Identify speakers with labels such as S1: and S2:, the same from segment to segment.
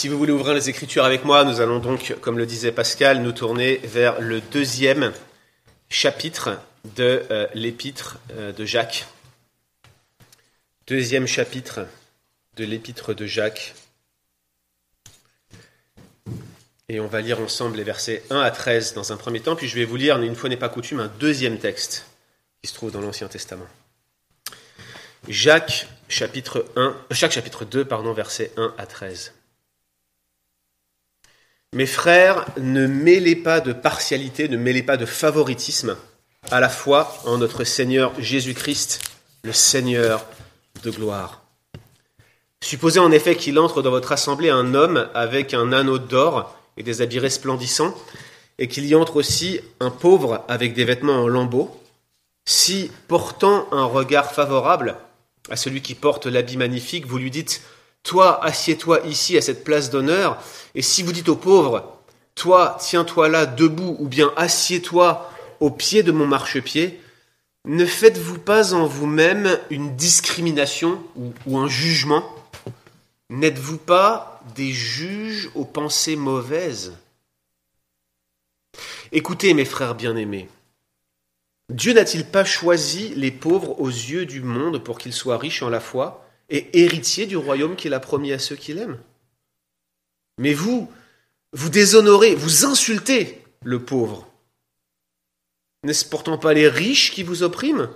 S1: Si vous voulez ouvrir les Écritures avec moi, nous allons donc, comme le disait Pascal, nous tourner vers le deuxième chapitre de euh, l'épître euh, de Jacques. Deuxième chapitre de l'épître de Jacques. Et on va lire ensemble les versets 1 à 13 dans un premier temps, puis je vais vous lire, une fois n'est pas coutume, un deuxième texte qui se trouve dans l'Ancien Testament. Jacques chapitre 1, Jacques chapitre 2, pardon, versets 1 à 13. Mes frères, ne mêlez pas de partialité, ne mêlez pas de favoritisme à la foi en notre Seigneur Jésus-Christ, le Seigneur de gloire. Supposez en effet qu'il entre dans votre assemblée un homme avec un anneau d'or et des habits resplendissants, et qu'il y entre aussi un pauvre avec des vêtements en lambeaux. Si, portant un regard favorable à celui qui porte l'habit magnifique, vous lui dites toi, assieds-toi ici à cette place d'honneur. Et si vous dites aux pauvres, toi, tiens-toi là debout, ou bien assieds-toi au pied de mon marchepied, ne faites-vous pas en vous-même une discrimination ou, un jugement? N'êtes-vous pas des juges aux pensées mauvaises? Écoutez, mes frères bien-aimés, Dieu n'a-t-il pas choisi les pauvres aux yeux du monde pour qu'ils soient riches en la foi? Et héritier du royaume qu'il a promis à ceux qu'il aime. Mais vous, vous déshonorez, vous insultez le pauvre. N'est-ce pourtant pas les riches qui vous oppriment,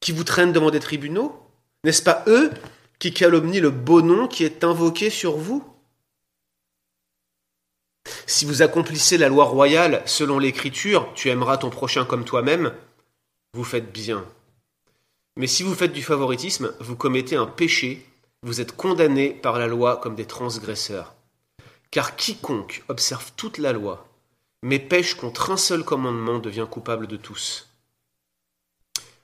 S1: qui vous traînent devant des tribunaux? N'est-ce pas eux qui calomnient le beau nom qui est invoqué sur vous? Si vous accomplissez la loi royale selon l'Écriture, tu aimeras ton prochain comme toi-même, vous faites bien. Mais si vous faites du favoritisme, vous commettez un péché, vous êtes condamnés par la loi comme des transgresseurs. Car quiconque observe toute la loi, mais pêche contre un seul commandement, devient coupable de tous.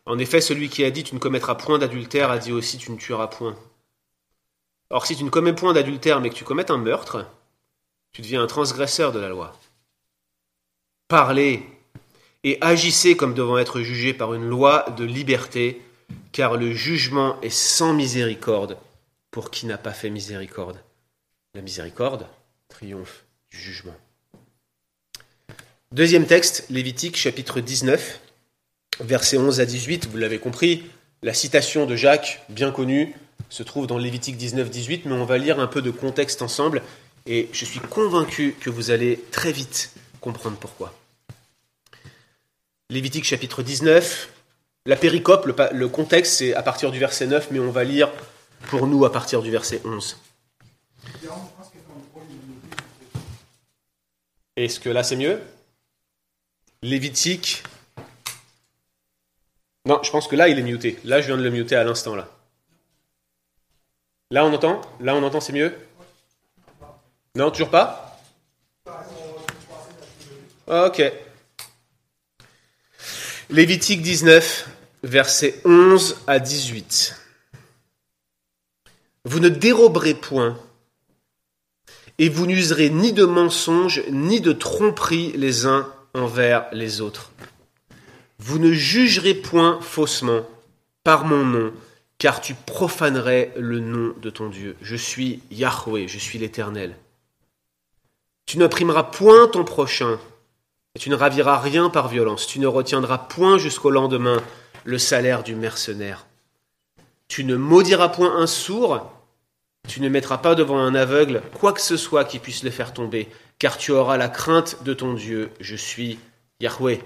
S1: En effet, celui qui a dit tu ne commettras point d'adultère a dit aussi tu ne tueras point. Or, si tu ne commets point d'adultère mais que tu commettes un meurtre, tu deviens un transgresseur de la loi. Parlez et agissez comme devant être jugé par une loi de liberté car le jugement est sans miséricorde pour qui n'a pas fait miséricorde. La miséricorde triomphe du jugement. Deuxième texte, Lévitique chapitre 19, versets 11 à 18, vous l'avez compris, la citation de Jacques, bien connue, se trouve dans Lévitique 19, 18, mais on va lire un peu de contexte ensemble, et je suis convaincu que vous allez très vite comprendre pourquoi. Lévitique chapitre 19, la péricope, le, contexte, c'est à partir du verset 9, mais on va lire pour nous à partir du verset 11. Est-ce que là c'est mieux? Lévitique. Non, je pense que là il est muté. Là je viens de le muter à l'instant là. Là on entend? Là on entend c'est mieux? Non, toujours pas? Ok. Lévitique 19, versets 11 à 18. Vous ne déroberez point, et vous n'userez ni de mensonges, ni de tromperies les uns envers les autres. Vous ne jugerez point faussement par mon nom, car tu profanerais le nom de ton Dieu. Je suis Yahweh, je suis l'Éternel. Tu n'opprimeras point ton prochain, tu ne raviras rien par violence, tu ne retiendras point jusqu'au lendemain le salaire du mercenaire. Tu ne maudiras point un sourd, tu ne mettras pas devant un aveugle quoi que ce soit qui puisse le faire tomber, car tu auras la crainte de ton Dieu, je suis Yahweh.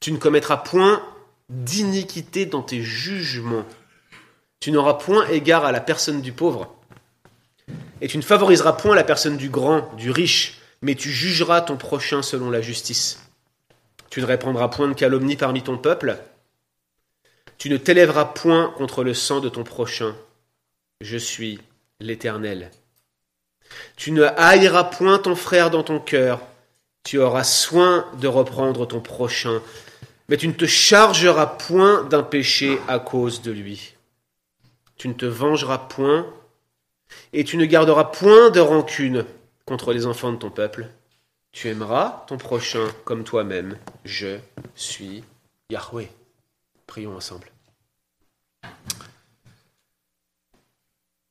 S1: Tu ne commettras point d'iniquité dans tes jugements. Tu n'auras point égard à la personne du pauvre. Et tu ne favoriseras point la personne du grand, du riche, mais tu jugeras ton prochain selon la justice. Tu ne répandras point de calomnie parmi ton peuple. Tu ne t'élèveras point contre le sang de ton prochain. Je suis l'Éternel. Tu ne haïras point ton frère dans ton cœur. Tu auras soin de reprendre ton prochain, mais tu ne te chargeras point d'un péché à cause de lui. Tu ne te vengeras point, et tu ne garderas point de rancune contre les enfants de ton peuple. Tu aimeras ton prochain comme toi-même. Je suis Yahweh. Prions ensemble.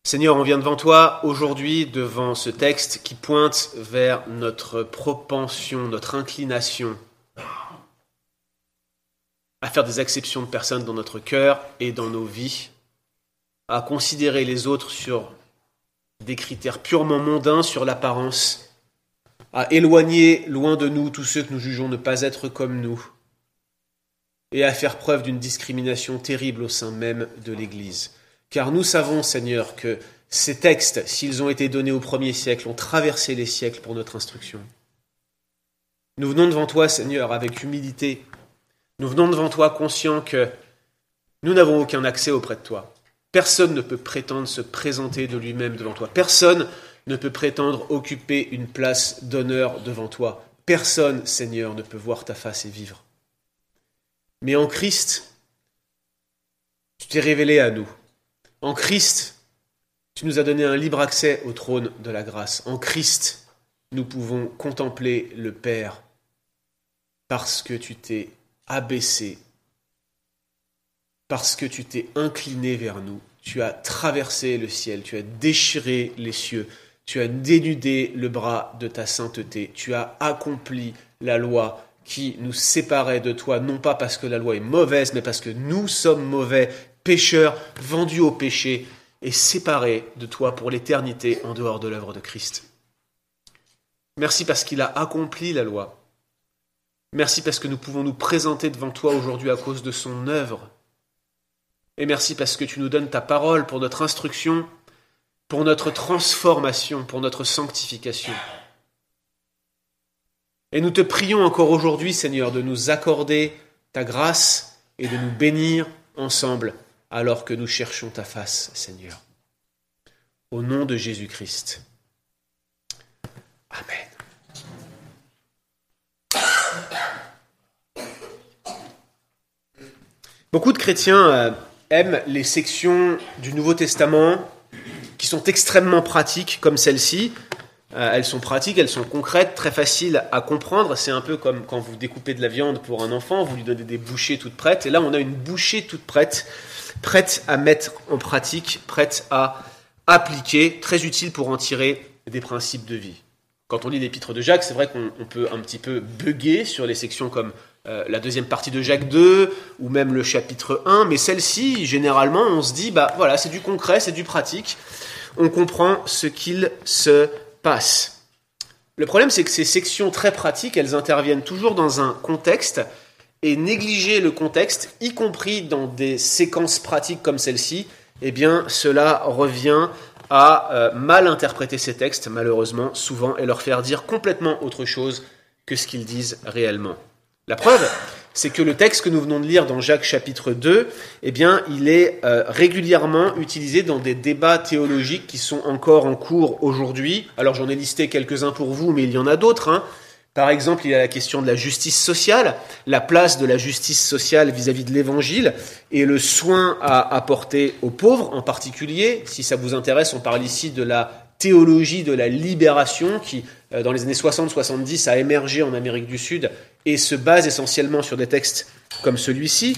S1: Seigneur, on vient devant toi aujourd'hui devant ce texte qui pointe vers notre propension, notre inclination à faire des exceptions de personnes dans notre cœur et dans nos vies, à considérer les autres sur des critères purement mondains, sur l'apparence, à éloigner loin de nous tous ceux que nous jugeons ne pas être comme nous, et à faire preuve d'une discrimination terrible au sein même de l'Église. Car nous savons, Seigneur, que ces textes, s'ils ont été donnés au premier siècle, ont traversé les siècles pour notre instruction. Nous venons devant toi, Seigneur, avec humilité. Nous venons devant toi conscients que nous n'avons aucun accès auprès de toi. Personne ne peut prétendre se présenter de lui-même devant toi. Personne ne peut prétendre occuper une place d'honneur devant toi. Personne, Seigneur, ne peut voir ta face et vivre. Mais en Christ, tu t'es révélé à nous. En Christ, tu nous as donné un libre accès au trône de la grâce. En Christ, nous pouvons contempler le Père parce que tu t'es abaissé, parce que tu t'es incliné vers nous. Tu as traversé le ciel, tu as déchiré les cieux, tu as dénudé le bras de ta sainteté, tu as accompli la loi qui nous séparait de toi, non pas parce que la loi est mauvaise, mais parce que nous sommes mauvais, pécheurs, vendus au péché et séparés de toi pour l'éternité en dehors de l'œuvre de Christ. Merci parce qu'il a accompli la loi. Merci parce que nous pouvons nous présenter devant toi aujourd'hui à cause de son œuvre. Et merci parce que tu nous donnes ta parole pour notre instruction, pour notre transformation, pour notre sanctification. Et nous te prions encore aujourd'hui, Seigneur, de nous accorder ta grâce et de nous bénir ensemble alors que nous cherchons ta face, Seigneur. Au nom de Jésus-Christ. Amen. Beaucoup de chrétiens aiment les sections du Nouveau Testament qui sont extrêmement pratiques, comme celle-ci. Euh, elles sont pratiques, elles sont concrètes, très faciles à comprendre. C'est un peu comme quand vous découpez de la viande pour un enfant, vous lui donnez des bouchées toutes prêtes. Et là, on a une bouchée toute prête, prête à mettre en pratique, prête à appliquer, très utile pour en tirer des principes de vie. Quand on lit l'épître de Jacques, c'est vrai qu'on peut un petit peu bugger sur les sections comme euh, la deuxième partie de Jacques 2 ou même le chapitre 1, mais celle-ci, généralement, on se dit, bah voilà, c'est du concret, c'est du pratique. On comprend ce qu'il se passe. Le problème, c'est que ces sections très pratiques, elles interviennent toujours dans un contexte, et négliger le contexte, y compris dans des séquences pratiques comme celle-ci, eh bien, cela revient à euh, mal interpréter ces textes, malheureusement, souvent, et leur faire dire complètement autre chose que ce qu'ils disent réellement. La preuve, c'est que le texte que nous venons de lire dans Jacques chapitre 2, eh bien, il est euh, régulièrement utilisé dans des débats théologiques qui sont encore en cours aujourd'hui. Alors j'en ai listé quelques-uns pour vous, mais il y en a d'autres. Hein. Par exemple, il y a la question de la justice sociale, la place de la justice sociale vis-à-vis de l'Évangile et le soin à apporter aux pauvres en particulier. Si ça vous intéresse, on parle ici de la théologie de la libération qui, euh, dans les années 60-70, a émergé en Amérique du Sud et se base essentiellement sur des textes comme celui-ci.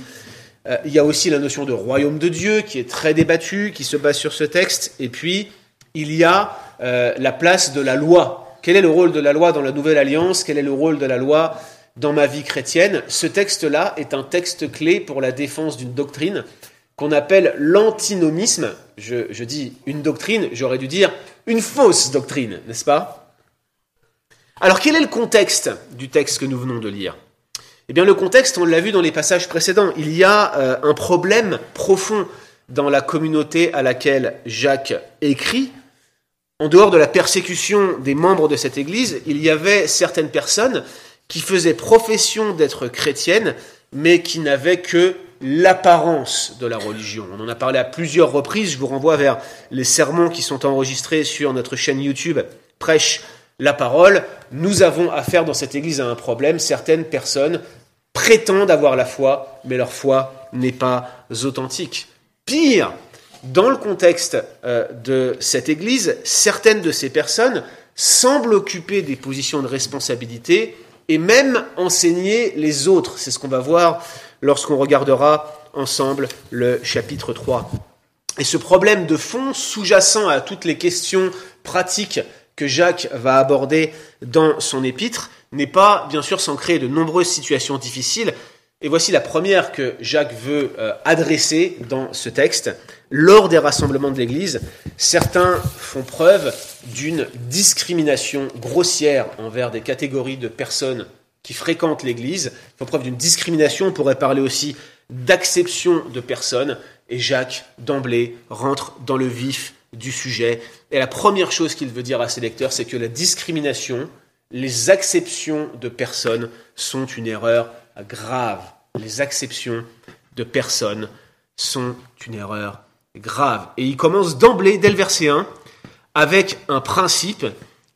S1: Euh, il y a aussi la notion de royaume de Dieu qui est très débattue, qui se base sur ce texte. Et puis, il y a euh, la place de la loi. Quel est le rôle de la loi dans la Nouvelle Alliance? Quel est le rôle de la loi dans ma vie chrétienne? Ce texte-là est un texte clé pour la défense d'une doctrine qu'on appelle l'antinomisme. Je, je dis une doctrine, j'aurais dû dire une fausse doctrine, n'est-ce pas? Alors quel est le contexte du texte que nous venons de lire? Eh bien le contexte, on l'a vu dans les passages précédents, il y a euh, un problème profond dans la communauté à laquelle Jacques écrit. En dehors de la persécution des membres de cette Église, il y avait certaines personnes qui faisaient profession d'être chrétiennes, mais qui n'avaient que l'apparence de la religion. On en a parlé à plusieurs reprises, je vous renvoie vers les sermons qui sont enregistrés sur notre chaîne YouTube Prêche la parole. Nous avons affaire dans cette église à un problème, certaines personnes prétendent avoir la foi, mais leur foi n'est pas authentique. Pire, dans le contexte euh, de cette église, certaines de ces personnes semblent occuper des positions de responsabilité et même enseigner les autres. C'est ce qu'on va voir lorsqu'on regardera ensemble le chapitre 3. Et ce problème de fond, sous-jacent à toutes les questions pratiques que Jacques va aborder dans son épître, n'est pas bien sûr sans créer de nombreuses situations difficiles. Et voici la première que Jacques veut euh, adresser dans ce texte. Lors des rassemblements de l'Église, certains font preuve d'une discrimination grossière envers des catégories de personnes qui fréquentent l'Église. Ils font preuve d'une discrimination, on pourrait parler aussi d'acception de personnes. Et Jacques, d'emblée, rentre dans le vif du sujet. Et la première chose qu'il veut dire à ses lecteurs, c'est que la discrimination, les acceptions de personnes sont une erreur grave. Les acceptions de personnes sont une erreur grave. Et il commence d'emblée, dès le verset 1, avec un principe.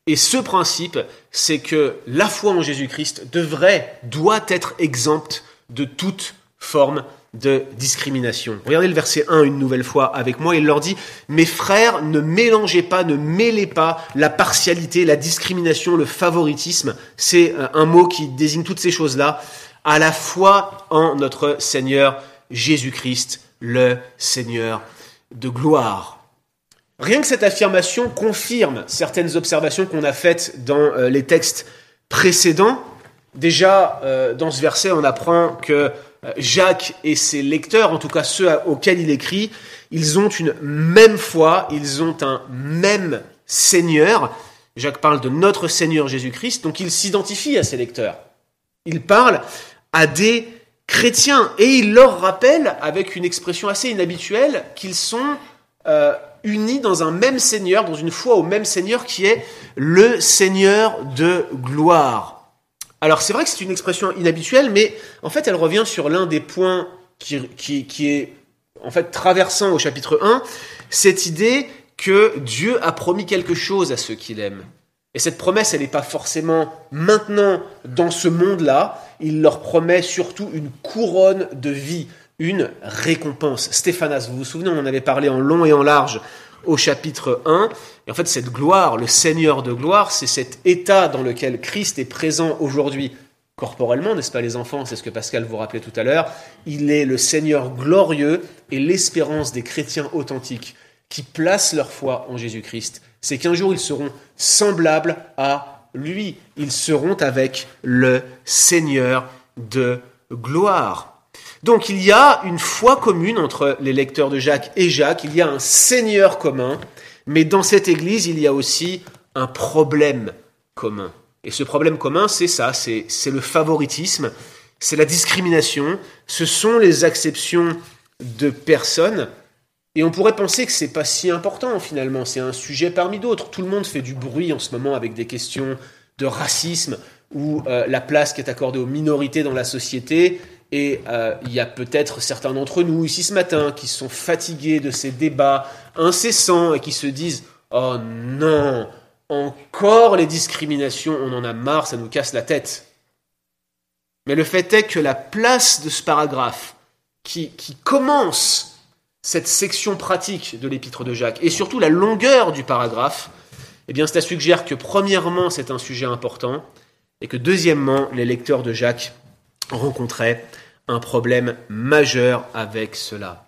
S1: Et ce principe, c'est que la foi en Jésus-Christ devrait, doit être exempte de toute forme de discrimination. Regardez le verset 1 une nouvelle fois avec moi, il leur dit, mes frères, ne mélangez pas, ne mêlez pas la partialité, la discrimination, le favoritisme, c'est euh, un mot qui désigne toutes ces choses-là, à la foi en notre Seigneur Jésus-Christ, le Seigneur de gloire. Rien que cette affirmation confirme certaines observations qu'on a faites dans euh, les textes précédents. Déjà, euh, dans ce verset, on apprend que Jacques et ses lecteurs, en tout cas ceux auxquels il écrit, ils ont une même foi, ils ont un même Seigneur. Jacques parle de notre Seigneur Jésus-Christ, donc il s'identifie à ses lecteurs. Il parle à des chrétiens et il leur rappelle, avec une expression assez inhabituelle, qu'ils sont euh, unis dans un même Seigneur, dans une foi au même Seigneur qui est le Seigneur de gloire. Alors c'est vrai que c'est une expression inhabituelle, mais en fait elle revient sur l'un des points qui, qui, est en fait traversant au chapitre 1, cette idée que Dieu a promis quelque chose à ceux qu'il aime. Et cette promesse, elle n'est pas forcément maintenant dans ce monde-là, il leur promet surtout une couronne de vie, une récompense. Stéphanas, vous vous souvenez, on en avait parlé en long et en large au chapitre 1. Et en fait, cette gloire, le Seigneur de gloire, c'est cet état dans lequel Christ est présent aujourd'hui corporellement, n'est-ce pas les enfants? C'est ce que Pascal vous rappelait tout à l'heure. Il est le Seigneur glorieux et l'espérance des chrétiens authentiques qui placent leur foi en Jésus-Christ. C'est qu'un jour ils seront semblables à lui. Ils seront avec le Seigneur de gloire. Donc il y a une foi commune entre les lecteurs de Jacques et Jacques, il y a un Seigneur commun, mais dans cette Église, il y a aussi un problème commun. Et ce problème commun, c'est ça, c'est le favoritisme, c'est la discrimination, ce sont les acceptions de personnes. Et on pourrait penser que c'est pas si important finalement, c'est un sujet parmi d'autres. Tout le monde fait du bruit en ce moment avec des questions de racisme ou euh, la place qui est accordée aux minorités dans la société. Et euh, il y a peut-être certains d'entre nous ici ce matin qui sont fatigués de ces débats incessants et qui se disent Oh non, encore les discriminations, on en a marre, ça nous casse la tête. Mais le fait est que la place de ce paragraphe qui, qui commence cette section pratique de l'épître de Jacques et surtout la longueur du paragraphe, eh bien, ça suggère que premièrement, c'est un sujet important et que deuxièmement, les lecteurs de Jacques rencontrait un problème majeur avec cela.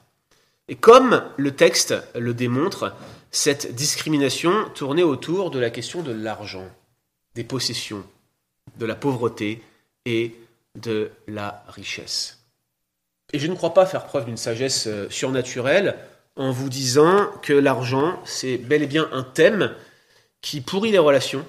S1: Et comme le texte le démontre, cette discrimination tournait autour de la question de l'argent, des possessions, de la pauvreté et de la richesse. Et je ne crois pas faire preuve d'une sagesse euh, surnaturelle en vous disant que l'argent, c'est bel et bien un thème qui pourrit les relations,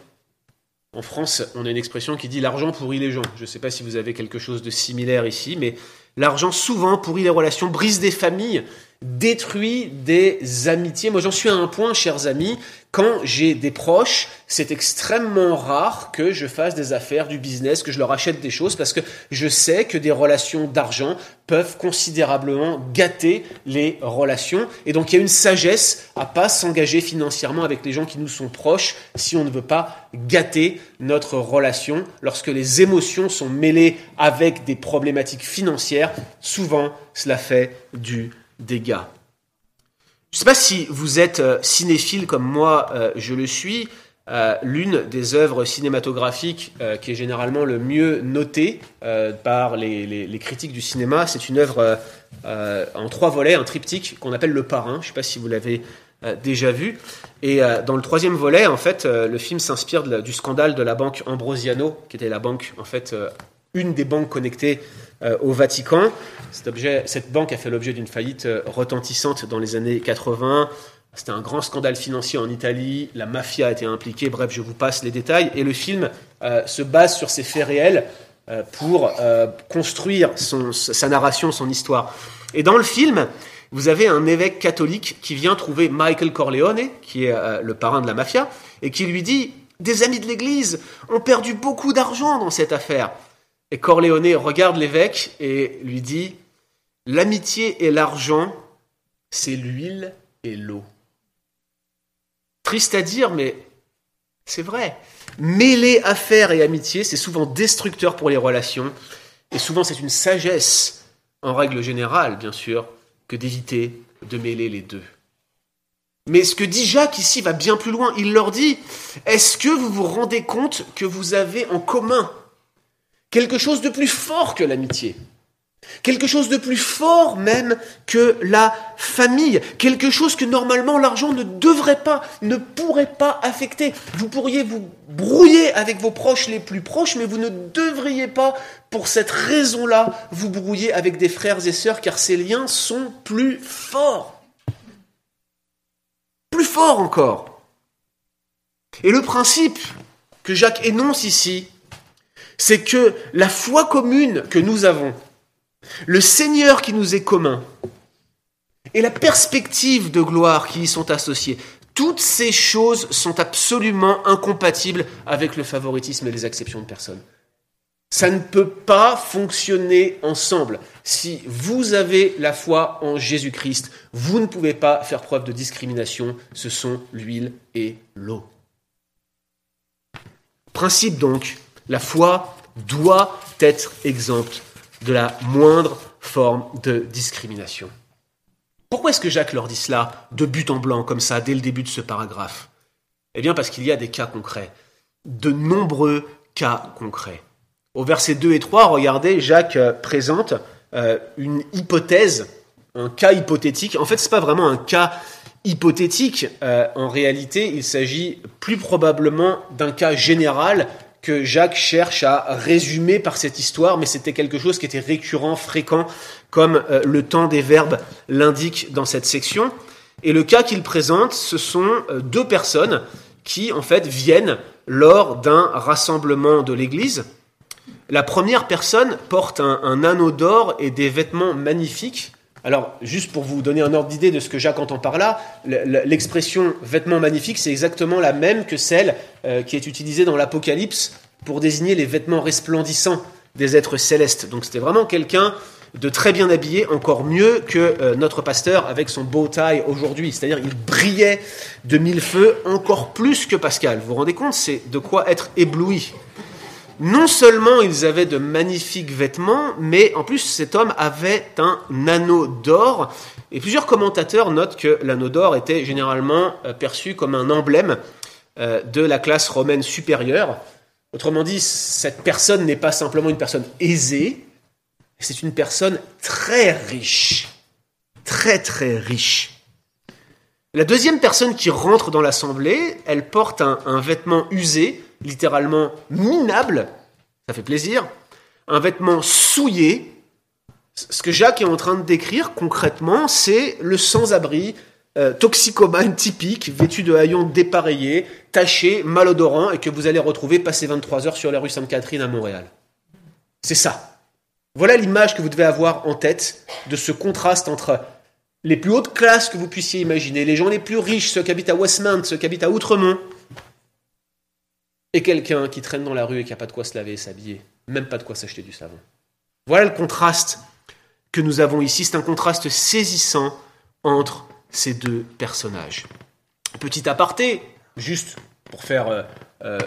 S1: en France, on a une expression qui dit l'argent pourrit les gens. Je ne sais pas si vous avez quelque chose de similaire ici, mais l'argent souvent pourrit les relations, brise des familles, détruit des amitiés. Moi, j'en suis à un point, chers amis, quand j'ai des proches, c'est extrêmement rare que je fasse des affaires, du business, que je leur achète des choses, parce que je sais que des relations d'argent peuvent considérablement gâter les relations. Et donc, il y a une sagesse à pas s'engager financièrement avec les gens qui nous sont proches si on ne veut pas gâter notre relation. Lorsque les émotions sont mêlées avec des problématiques financières, souvent, cela fait du dégâts. Je ne sais pas si vous êtes euh, cinéphile comme moi, euh, je le suis. euh, l'une des œuvres cinématographiques qui est généralement le mieux notée par les, les- critiques du cinéma. C'est une œuvre en trois volets, un triptyque qu'on appelle Le Parrain. Je ne sais pas si vous l'avez déjà vu. Et dans le troisième volet, en fait, le film s'inspire du scandale de la banque Ambrosiano, qui était la banque, en fait, une des banques connectées euh, au Vatican. Cette banque a fait l'objet d'une faillite euh, retentissante dans les années 80. C'était un grand scandale financier en Italie, la mafia a été impliquée, bref, je vous passe les détails. Et le film euh, se base sur ces faits réels pour construire sa narration, son histoire. Et dans le film, vous avez un évêque catholique qui vient trouver Michael Corleone, qui est le parrain de la mafia, et qui lui dit Des amis de l'Église ont perdu beaucoup d'argent dans cette affaire. Et Corleone regarde l'évêque et lui dit L'amitié et l'argent, c'est l'huile et l'eau. Triste à dire, mais c'est vrai. Mêler affaires et amitié, c'est souvent destructeur pour les relations. Et souvent, c'est une sagesse, en règle générale, bien sûr, que d'éviter de mêler les deux. Mais ce que dit Jacques ici va bien plus loin. Il leur dit, est-ce que vous vous rendez compte que vous avez en commun quelque chose de plus fort que l'amitié Quelque chose de plus fort même que la famille. Quelque chose que normalement l'argent ne devrait pas, ne pourrait pas affecter. Vous pourriez vous brouiller avec vos proches les plus proches, mais vous ne devriez pas, pour cette raison-là, vous brouiller avec des frères et sœurs, car ces liens sont plus forts. Plus forts encore. Et le principe que Jacques énonce ici, c'est que la foi commune que nous avons, le Seigneur qui nous est commun et la perspective de gloire qui y sont associées, toutes ces choses sont absolument incompatibles avec le favoritisme et les exceptions de personnes. Ça ne peut pas fonctionner ensemble. Si vous avez la foi en Jésus-Christ, vous ne pouvez pas faire preuve de discrimination. Ce sont l'huile et l'eau. Principe donc, la foi doit être exempte de la moindre forme de discrimination. Pourquoi est-ce que Jacques leur dit cela de but en blanc, comme ça, dès le début de ce paragraphe? Eh bien parce qu'il y a des cas concrets, de nombreux cas concrets. Au verset 2 et 3, regardez, Jacques euh, présente euh, une hypothèse, un cas hypothétique. En fait, ce n'est pas vraiment un cas hypothétique. Euh, en réalité, il s'agit plus probablement d'un cas général que Jacques cherche à résumer par cette histoire, mais c'était quelque chose qui était récurrent, fréquent, comme euh, le temps des verbes l'indique dans cette section. Et le cas qu'il présente, ce sont euh, deux personnes qui, en fait, viennent lors d'un rassemblement de l'Église. La première personne porte un, un anneau d'or et des vêtements magnifiques. Alors, juste pour vous donner un ordre d'idée de ce que Jacques entend par là, l'expression vêtements magnifiques, c'est exactement la même que celle euh, qui est utilisée dans l'Apocalypse pour désigner les vêtements resplendissants des êtres célestes. Donc, c'était vraiment quelqu'un de très bien habillé, encore mieux que euh, notre pasteur avec son bow tie aujourd'hui. C'est-à-dire, il brillait de mille feux encore plus que Pascal. Vous vous rendez compte C'est de quoi être ébloui. Non seulement ils avaient de magnifiques vêtements, mais en plus cet homme avait un anneau d'or. Et plusieurs commentateurs notent que l'anneau d'or était généralement euh, perçu comme un emblème euh, de la classe romaine supérieure. Autrement dit, cette personne n'est pas simplement une personne aisée, c'est une personne très riche. Très très riche. La deuxième personne qui rentre dans l'assemblée, elle porte un, un vêtement usé, littéralement minable, ça fait plaisir, un vêtement souillé. Ce que Jacques est en train de décrire concrètement, c'est le sans-abri, euh, toxicomane typique, vêtu de haillons dépareillés, taché, malodorant, et que vous allez retrouver passer 23 heures sur la rue Sainte-Catherine à Montréal. C'est ça. Voilà l'image que vous devez avoir en tête de ce contraste entre les plus hautes classes que vous puissiez imaginer, les gens les plus riches, ceux qui habitent à Westmount, ceux qui habitent à Outremont, et quelqu'un qui traîne dans la rue et qui n'a pas de quoi se laver et s'habiller, même pas de quoi s'acheter du savon. Voilà le contraste que nous avons ici. C'est un contraste saisissant entre ces deux personnages. Petit aparté, juste pour faire euh, euh,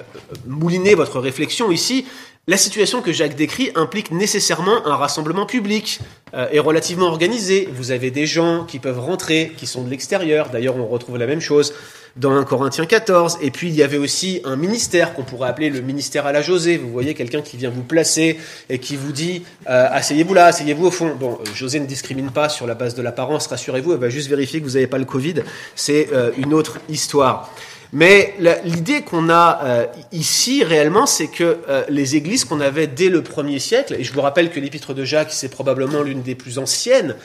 S1: mouliner votre réflexion ici, la situation que Jacques décrit implique nécessairement un rassemblement public euh, et relativement organisé. Vous avez des gens qui peuvent rentrer, qui sont de l'extérieur. D'ailleurs, on retrouve la même chose dans 1 Corinthiens 14. Et puis il y avait aussi un ministère qu'on pourrait appeler le ministère à la José. Vous voyez quelqu'un qui vient vous placer et qui vous dit euh, asseyez-vous là, asseyez-vous au fond. Bon, euh, José ne discrimine pas sur la base de l'apparence, rassurez-vous, elle va juste vérifier que vous n'avez pas le Covid. C'est euh, une autre histoire. Mais l'idée qu'on a ici réellement, c'est que les églises qu'on avait dès le premier siècle, et je vous rappelle que l'épître de Jacques, c'est probablement l'une des plus anciennes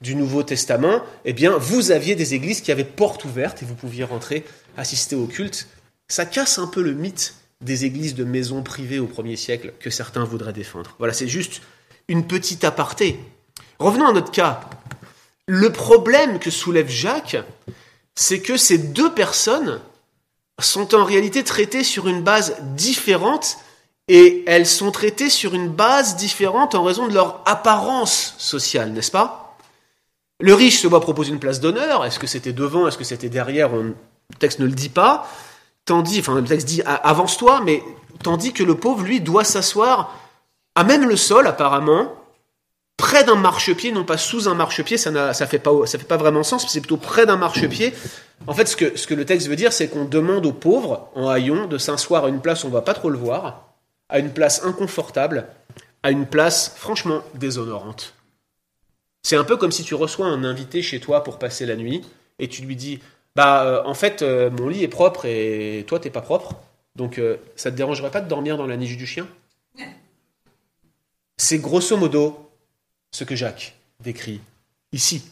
S1: du Nouveau Testament, eh bien, vous aviez des églises qui avaient porte ouverte et vous pouviez rentrer, assister au culte. Ça casse un peu le mythe des églises de maisons privées au premier siècle que certains voudraient défendre. Voilà, c'est juste une petite aparté. Revenons à notre cas. Le problème que soulève Jacques, c'est que ces deux personnes sont en réalité traitées sur une base différente et elles sont traitées sur une base différente en raison de leur apparence sociale, n'est-ce pas? Le riche se voit proposer une place d'honneur, est-ce que c'était devant, est-ce que c'était derrière? Le texte ne le dit pas, tandis, enfin le texte dit avance-toi, mais tandis que le pauvre, lui, doit s'asseoir à même le sol apparemment, près d'un marchepied, non pas sous un marchepied, ça ne fait, pas, fait pas vraiment sens, c'est plutôt près d'un marchepied. En fait, ce que, ce que le texte veut dire, c'est qu'on demande aux pauvres, en haillons, de s'asseoir à une place où on va pas trop le voir, à une place inconfortable, à une place franchement déshonorante. C'est un peu comme si tu reçois un invité chez toi pour passer la nuit, et tu lui dis, bah euh, en fait, euh, mon lit est propre et toi t'es pas propre, donc euh, ça te dérangerait pas de dormir dans la niche du chien? C'est grosso modo ce que Jacques décrit ici.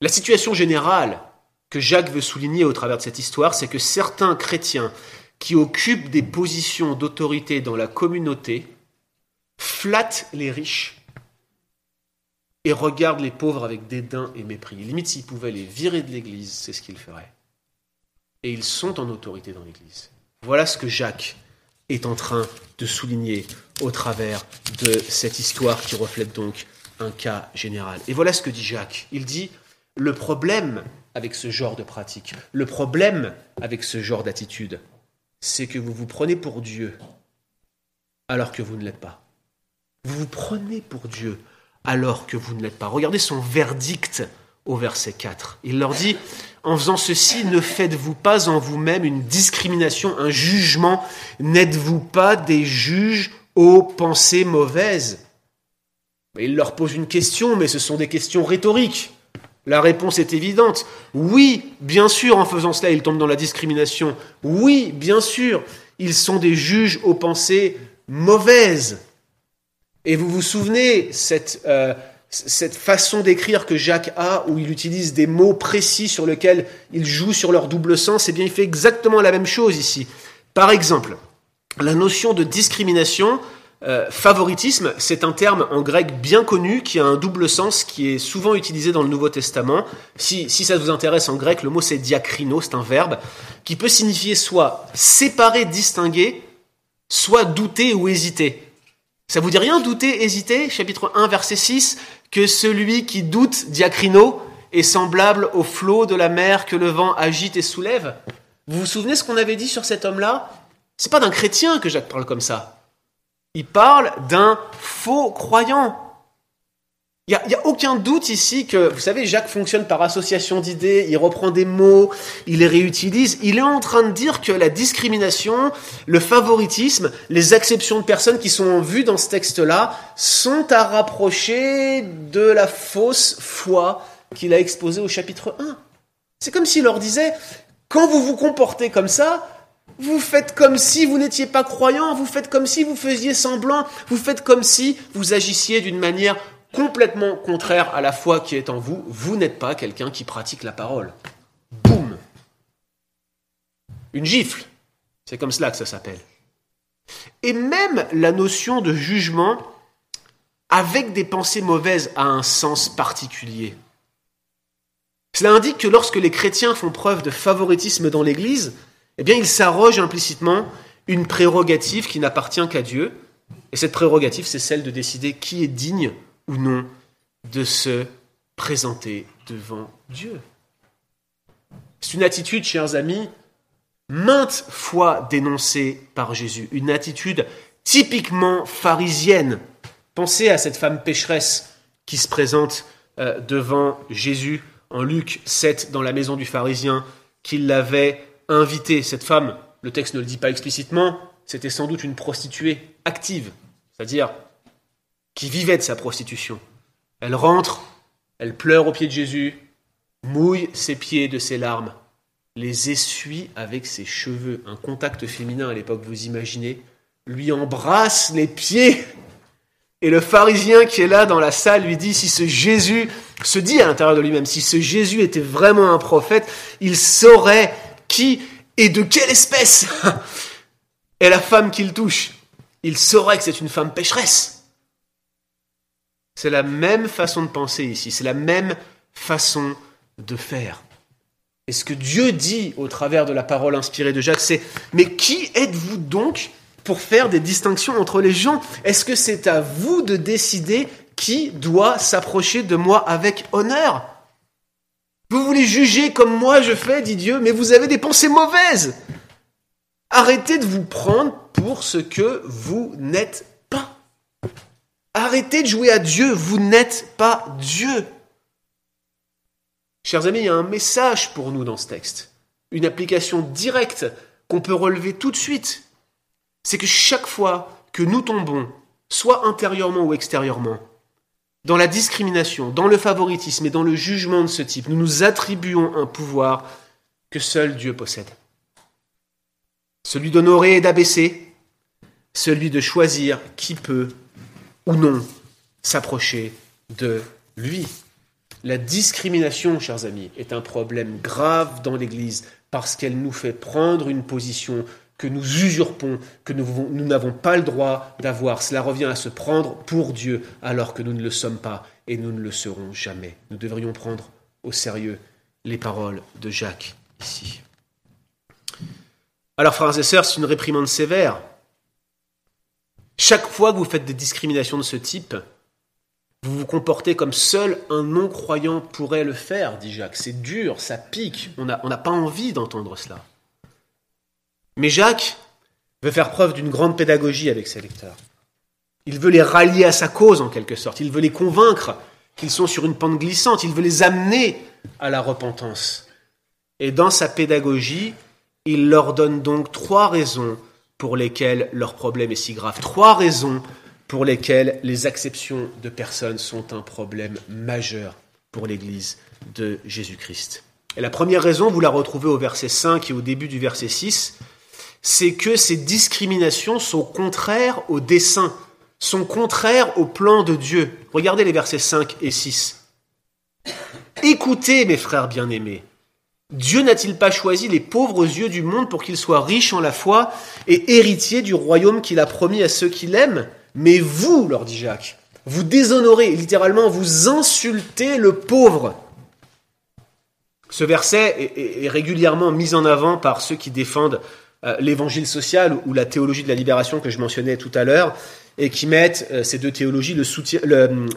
S1: La situation générale que Jacques veut souligner au travers de cette histoire, c'est que certains chrétiens qui occupent des positions d'autorité dans la communauté flattent les riches et regardent les pauvres avec dédain et mépris. Limite, s'ils pouvaient les virer de l'Église, c'est ce qu'ils feraient. Et ils sont en autorité dans l'Église. Voilà ce que Jacques est en train de souligner au travers de cette histoire qui reflète donc un cas général. Et voilà ce que dit Jacques. Il dit, le problème avec ce genre de pratique, le problème avec ce genre d'attitude, c'est que vous vous prenez pour Dieu alors que vous ne l'êtes pas. Vous vous prenez pour Dieu alors que vous ne l'êtes pas. Regardez son verdict au verset 4. Il leur dit, en faisant ceci, ne faites-vous pas en vous-même une discrimination, un jugement? N'êtes-vous pas des juges aux pensées mauvaises? Il leur pose une question, mais ce sont des questions rhétoriques. La réponse est évidente. Oui, bien sûr, en faisant cela, ils tombent dans la discrimination. Oui, bien sûr, ils sont des juges aux pensées mauvaises. Et vous vous souvenez, cette, euh, cette façon d'écrire que Jacques a, où il utilise des mots précis sur lesquels il joue sur leur double sens, eh bien, il fait exactement la même chose ici. Par exemple, la notion de discrimination, euh, favoritisme, c'est un terme en grec bien connu qui a un double sens qui est souvent utilisé dans le Nouveau Testament. Si, si ça vous intéresse en grec, le mot c'est diakrino, c'est un verbe qui peut signifier soit séparer, distinguer, soit douter ou hésiter. Ça vous dit rien, douter, hésiter Chapitre 1, verset 6, que celui qui doute, diacrino, est semblable au flot de la mer que le vent agite et soulève? Vous vous souvenez ce qu'on avait dit sur cet homme-là? C'est pas d'un chrétien que Jacques parle comme ça. Il parle d'un faux croyant. Il n'y a, aucun doute ici que, vous savez, Jacques fonctionne par association d'idées, il reprend des mots, il les réutilise. Il est en train de dire que la discrimination, le favoritisme, les exceptions de personnes qui sont vues dans ce texte-là sont à rapprocher de la fausse foi qu'il a exposée au chapitre 1. C'est comme s'il leur disait, quand vous vous comportez comme ça, vous faites comme si vous n'étiez pas croyant, vous faites comme si vous faisiez semblant, vous faites comme si vous agissiez d'une manière complètement contraire à la foi qui est en vous, vous n'êtes pas quelqu'un qui pratique la parole. Boum Une gifle. C'est comme cela que ça s'appelle. Et même la notion de jugement avec des pensées mauvaises a un sens particulier. Cela indique que lorsque les chrétiens font preuve de favoritisme dans l'Église, eh bien ils s'arrogent implicitement une prérogative qui n'appartient qu'à Dieu. Et cette prérogative, c'est celle de décider qui est digne ou non de se présenter devant Dieu. C'est une attitude, chers amis, maintes fois dénoncée par Jésus, une attitude typiquement pharisienne. Pensez à cette femme pécheresse qui se présente euh, devant Jésus en Luc 7 dans la maison du pharisien qu'il l'avait invité. Cette femme, le texte ne le dit pas explicitement, c'était sans doute une prostituée active, c'est-à-dire qui vivait de sa prostitution. Elle rentre, elle pleure aux pieds de Jésus, mouille ses pieds de ses larmes, les essuie avec ses cheveux. Un contact féminin à l'époque, vous imaginez, lui embrasse les pieds. Et le pharisien qui est là dans la salle lui dit, si ce Jésus se dit à l'intérieur de lui-même, si ce Jésus était vraiment un prophète, il saurait qui et de quelle espèce est la femme qu'il touche. Il saurait que c'est une femme pécheresse. C'est la même façon de penser ici, c'est la même façon de faire. Et ce que Dieu dit au travers de la parole inspirée de Jacques, c'est Mais qui êtes-vous donc pour faire des distinctions entre les gens? Est-ce que c'est à vous de décider qui doit s'approcher de moi avec honneur? Vous voulez juger comme moi je fais, dit Dieu, mais vous avez des pensées mauvaises. Arrêtez de vous prendre pour ce que vous n'êtes. Arrêtez de jouer à Dieu, vous n'êtes pas Dieu. Chers amis, il y a un message pour nous dans ce texte, une application directe qu'on peut relever tout de suite. C'est que chaque fois que nous tombons, soit intérieurement ou extérieurement, dans la discrimination, dans le favoritisme et dans le jugement de ce type, nous nous attribuons un pouvoir que seul Dieu possède. Celui d'honorer et d'abaisser, celui de choisir qui peut ou non s'approcher de lui. La discrimination, chers amis, est un problème grave dans l'Église parce qu'elle nous fait prendre une position que nous usurpons, que nous n'avons pas le droit d'avoir. Cela revient à se prendre pour Dieu alors que nous ne le sommes pas et nous ne le serons jamais. Nous devrions prendre au sérieux les paroles de Jacques ici. Alors, frères et sœurs, c'est une réprimande sévère. Chaque fois que vous faites des discriminations de ce type, vous vous comportez comme seul un non-croyant pourrait le faire, dit Jacques. C'est dur, ça pique, on n'a pas envie d'entendre cela. Mais Jacques veut faire preuve d'une grande pédagogie avec ses lecteurs. Il veut les rallier à sa cause en quelque sorte, il veut les convaincre qu'ils sont sur une pente glissante, il veut les amener à la repentance. Et dans sa pédagogie, il leur donne donc trois raisons pour lesquelles leur problème est si grave. Trois raisons pour lesquels les acceptions de personnes sont un problème majeur pour l'Église de Jésus-Christ. Et la première raison, vous la retrouvez au verset 5 et au début du verset 6, c'est que ces discriminations sont contraires au dessein, sont contraires au plan de Dieu. Regardez les versets 5 et 6. Écoutez, mes frères bien-aimés, Dieu n'a-t-il pas choisi les pauvres yeux du monde pour qu'ils soient riches en la foi et héritiers du royaume qu'il a promis à ceux qui l'aiment? Mais vous, leur dit Jacques, vous déshonorez, littéralement, vous insultez le pauvre. Ce verset est, régulièrement mis en avant par ceux qui défendent euh, l'évangile social ou la théologie de la libération que je mentionnais tout à l'heure, et qui mettent euh, ces deux théologies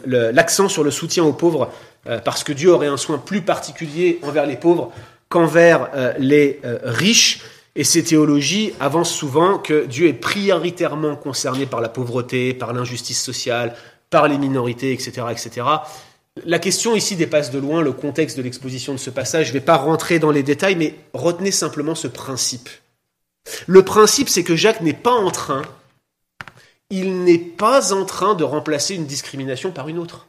S1: l'accent sur le soutien aux pauvres, euh, parce que Dieu aurait un soin plus particulier envers les pauvres qu'envers les riches. Et ces théologies avancent souvent que Dieu est prioritairement concerné par la pauvreté, par l'injustice sociale, par les minorités, etc., etc. La question ici dépasse de loin le contexte de l'exposition de ce passage. Je ne vais pas rentrer dans les détails, mais retenez simplement ce principe. Le principe, c'est que Jacques n'est pas en train, il n'est pas en train de remplacer une discrimination par une autre.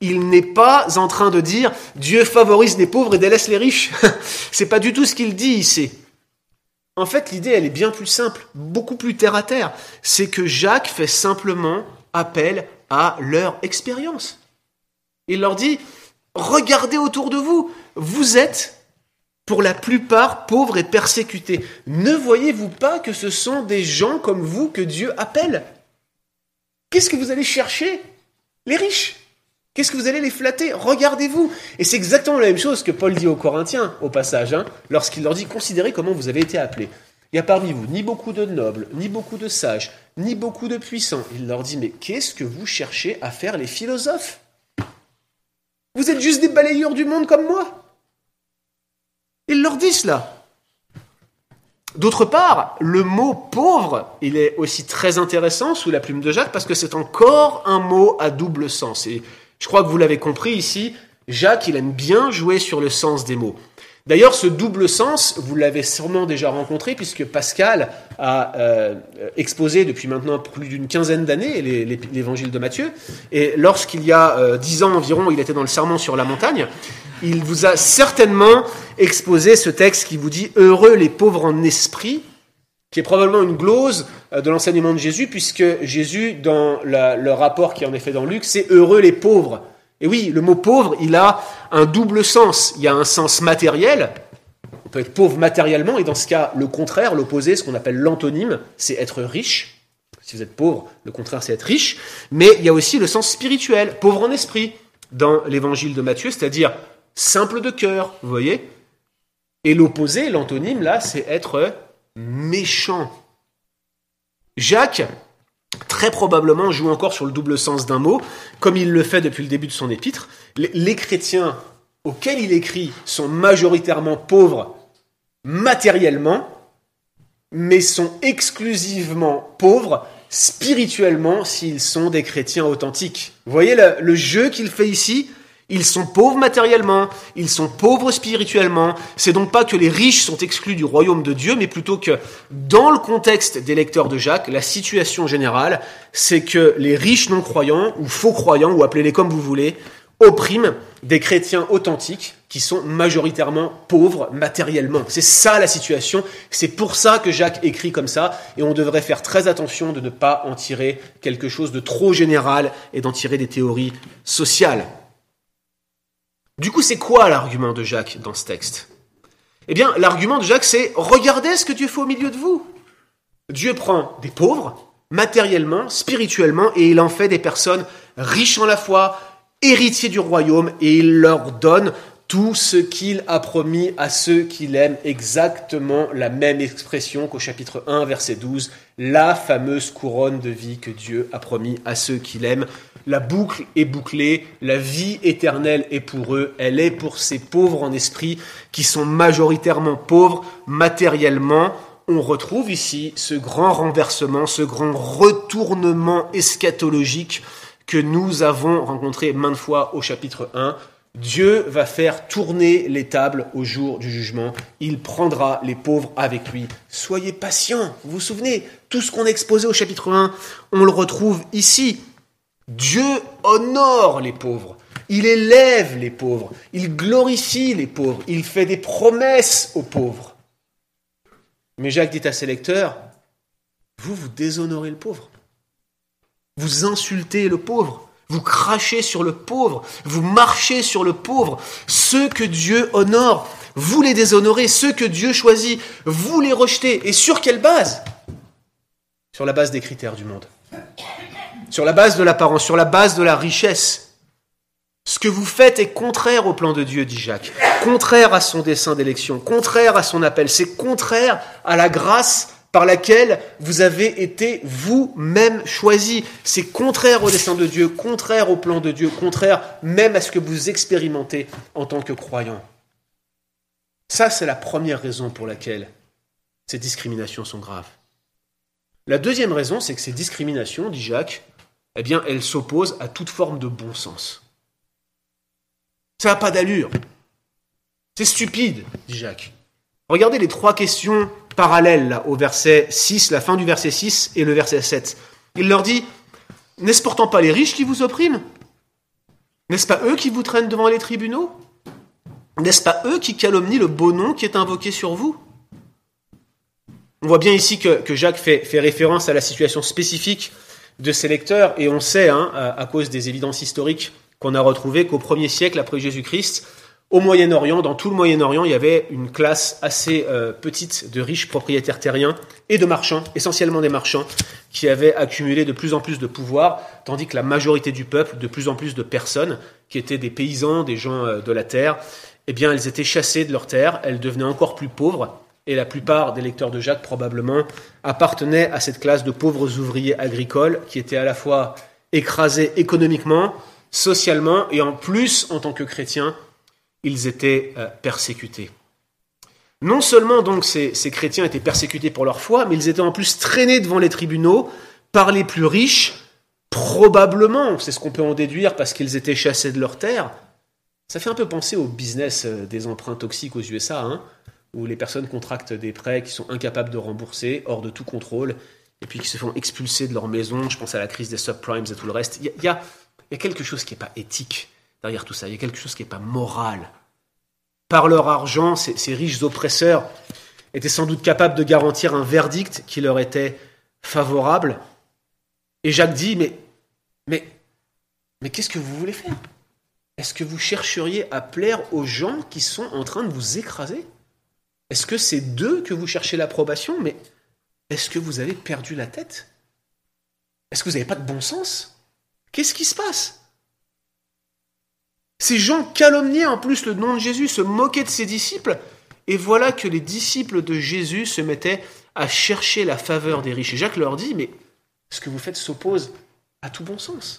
S1: Il n'est pas en train de dire Dieu favorise les pauvres et délaisse les riches. C'est pas du tout ce qu'il dit ici. En fait, l'idée, elle est bien plus simple, beaucoup plus terre à terre. C'est que Jacques fait simplement appel à leur expérience. Il leur dit Regardez autour de vous, vous êtes pour la plupart pauvres et persécutés. Ne voyez-vous pas que ce sont des gens comme vous que Dieu appelle? Qu'est-ce que vous allez chercher? Les riches. Qu'est-ce que vous allez les flatter? Regardez-vous. Et c'est exactement la même chose que Paul dit aux Corinthiens, au passage, hein, lorsqu'il leur dit Considérez comment vous avez été appelés. Il n'y a parmi vous ni beaucoup de nobles, ni beaucoup de sages, ni beaucoup de puissants. Il leur dit Mais qu'est-ce que vous cherchez à faire les philosophes? Vous êtes juste des balayeurs du monde comme moi. Il leur dit cela. D'autre part, le mot pauvre, il est aussi très intéressant sous la plume de Jacques parce que c'est encore un mot à double sens. Je crois que vous l'avez compris ici, Jacques, il aime bien jouer sur le sens des mots. D'ailleurs, ce double sens, vous l'avez sûrement déjà rencontré, puisque Pascal a euh, exposé depuis maintenant plus d'une quinzaine d'années l'évangile de Matthieu. Et lorsqu'il y a euh, dix ans environ, il était dans le serment sur la montagne, il vous a certainement exposé ce texte qui vous dit Heureux les pauvres en esprit, qui est probablement une glose euh, de l'enseignement de Jésus, puisque Jésus, dans le rapport qui est en effet dans Luc, c'est Heureux les pauvres. Et oui, le mot pauvre, il a un double sens. Il y a un sens matériel. On peut être pauvre matériellement, et dans ce cas, le contraire, l'opposé, ce qu'on appelle l'antonyme, c'est être riche. Si vous êtes pauvre, le contraire, c'est être riche. Mais il y a aussi le sens spirituel, pauvre en esprit, dans l'évangile de Matthieu, c'est-à-dire simple de cœur, vous voyez Et l'opposé, l'antonyme, là, c'est être méchant. Jacques, très probablement joue encore sur le double sens d'un mot, comme il le fait depuis le début de son épître. Les chrétiens auxquels il écrit sont majoritairement pauvres matériellement, mais sont exclusivement pauvres spirituellement s'ils sont des chrétiens authentiques. Vous voyez le, jeu qu'il fait ici? Ils sont pauvres matériellement, ils sont pauvres spirituellement. C'est donc pas que les riches sont exclus du royaume de Dieu, mais plutôt que dans le contexte des lecteurs de Jacques, la situation générale, c'est que les riches non-croyants, ou faux croyants, ou appelez-les comme vous voulez, oppriment des chrétiens authentiques qui sont majoritairement pauvres matériellement. C'est ça la situation. C'est pour ça que Jacques écrit comme ça. Et on devrait faire très attention de ne pas en tirer quelque chose de trop général et d'en tirer des théories sociales. Du coup, c'est quoi l'argument de Jacques dans ce texte? Eh bien, l'argument de Jacques, c'est regardez ce que Dieu fait au milieu de vous. Dieu prend des pauvres, matériellement, spirituellement, et il en fait des personnes riches en la foi, héritiers du royaume, et il leur donne tout ce qu'il a promis à ceux qui l'aiment, exactement la même expression qu'au chapitre 1, verset 12, la fameuse couronne de vie que Dieu a promis à ceux qui l'aiment. La boucle est bouclée, la vie éternelle est pour eux, elle est pour ces pauvres en esprit qui sont majoritairement pauvres matériellement. On retrouve ici ce grand renversement, ce grand retournement eschatologique que nous avons rencontré maintes fois au chapitre 1 Dieu va faire tourner les tables au jour du jugement. Il prendra les pauvres avec lui. Soyez patients. Vous vous souvenez, tout ce qu'on a exposé au chapitre 1, on le retrouve ici. Dieu honore les pauvres. Il élève les pauvres. Il glorifie les pauvres. Il fait des promesses aux pauvres. Mais Jacques dit à ses lecteurs, vous, vous déshonorez le pauvre. Vous insultez le pauvre. Vous crachez sur le pauvre, vous marchez sur le pauvre. Ceux que Dieu honore, vous les déshonorez. Ceux que Dieu choisit, vous les rejetez. Et sur quelle base? Sur la base des critères du monde. Sur la base de l'apparence, sur la base de la richesse. Ce que vous faites est contraire au plan de Dieu, dit Jacques, contraire à son dessein d'élection, contraire à son appel, c'est contraire à la grâce par laquelle vous avez été vous-même choisi. C'est contraire au dessein de Dieu, contraire au plan de Dieu, contraire même à ce que vous expérimentez en tant que croyant. Ça, c'est la première raison pour laquelle ces discriminations sont graves. La deuxième raison, c'est que ces discriminations, dit Jacques, eh bien, elles s'opposent à toute forme de bon sens. Ça n'a pas d'allure. C'est stupide, dit Jacques. Regardez les trois questions parallèles au verset 6, la fin du verset 6 et le verset 7. Il leur dit, n'est-ce pourtant pas les riches qui vous oppriment? N'est-ce pas eux qui vous traînent devant les tribunaux? N'est-ce pas eux qui calomnient le beau nom qui est invoqué sur vous? On voit bien ici que, Jacques fait, référence à la situation spécifique de ses lecteurs, et on sait, hein, à, cause des évidences historiques qu'on a retrouvées, qu'au premier siècle après Jésus-Christ, au Moyen-Orient, dans tout le Moyen-Orient, il y avait une classe assez euh, petite de riches propriétaires terriens et de marchands, essentiellement des marchands, qui avaient accumulé de plus en plus de pouvoir, tandis que la majorité du peuple, de plus en plus de personnes, qui étaient des paysans, des gens euh, de la terre, eh bien, elles étaient chassées de leurs terres, elles devenaient encore plus pauvres, et la plupart des lecteurs de Jacques, probablement, appartenaient à cette classe de pauvres ouvriers agricoles qui étaient à la fois écrasés économiquement, socialement, et en plus, en tant que chrétiens, ils étaient euh, persécutés. Non seulement donc ces, chrétiens étaient persécutés pour leur foi, mais ils étaient en plus traînés devant les tribunaux par les plus riches, probablement, c'est ce qu'on peut en déduire parce qu'ils étaient chassés de leur terre, Ça fait un peu penser au business euh, des emprunts toxiques aux USA, hein, où les personnes contractent des prêts qui sont incapables de rembourser, hors de tout contrôle, et puis qui se font expulser de leur maison. Je pense à la crise des subprimes et tout le reste. Il y a, quelque chose qui n'est pas éthique derrière tout ça. Il y a quelque chose qui n'est pas moral. Par leur argent, ces, riches oppresseurs étaient sans doute capables de garantir un verdict qui leur était favorable. Et Jacques dit, mais, mais, mais qu'est-ce que vous voulez faire? Est-ce que vous chercheriez à plaire aux gens qui sont en train de vous écraser? Est-ce que c'est d'eux que vous cherchez l'approbation? Mais est-ce que vous avez perdu la tête? Est-ce que vous n'avez pas de bon sens? Qu'est-ce qui se passe? Ces gens calomniaient en plus le nom de Jésus, se moquaient de ses disciples, et voilà que les disciples de Jésus se mettaient à chercher la faveur des riches. Et Jacques leur dit, mais ce que vous faites s'oppose à tout bon sens.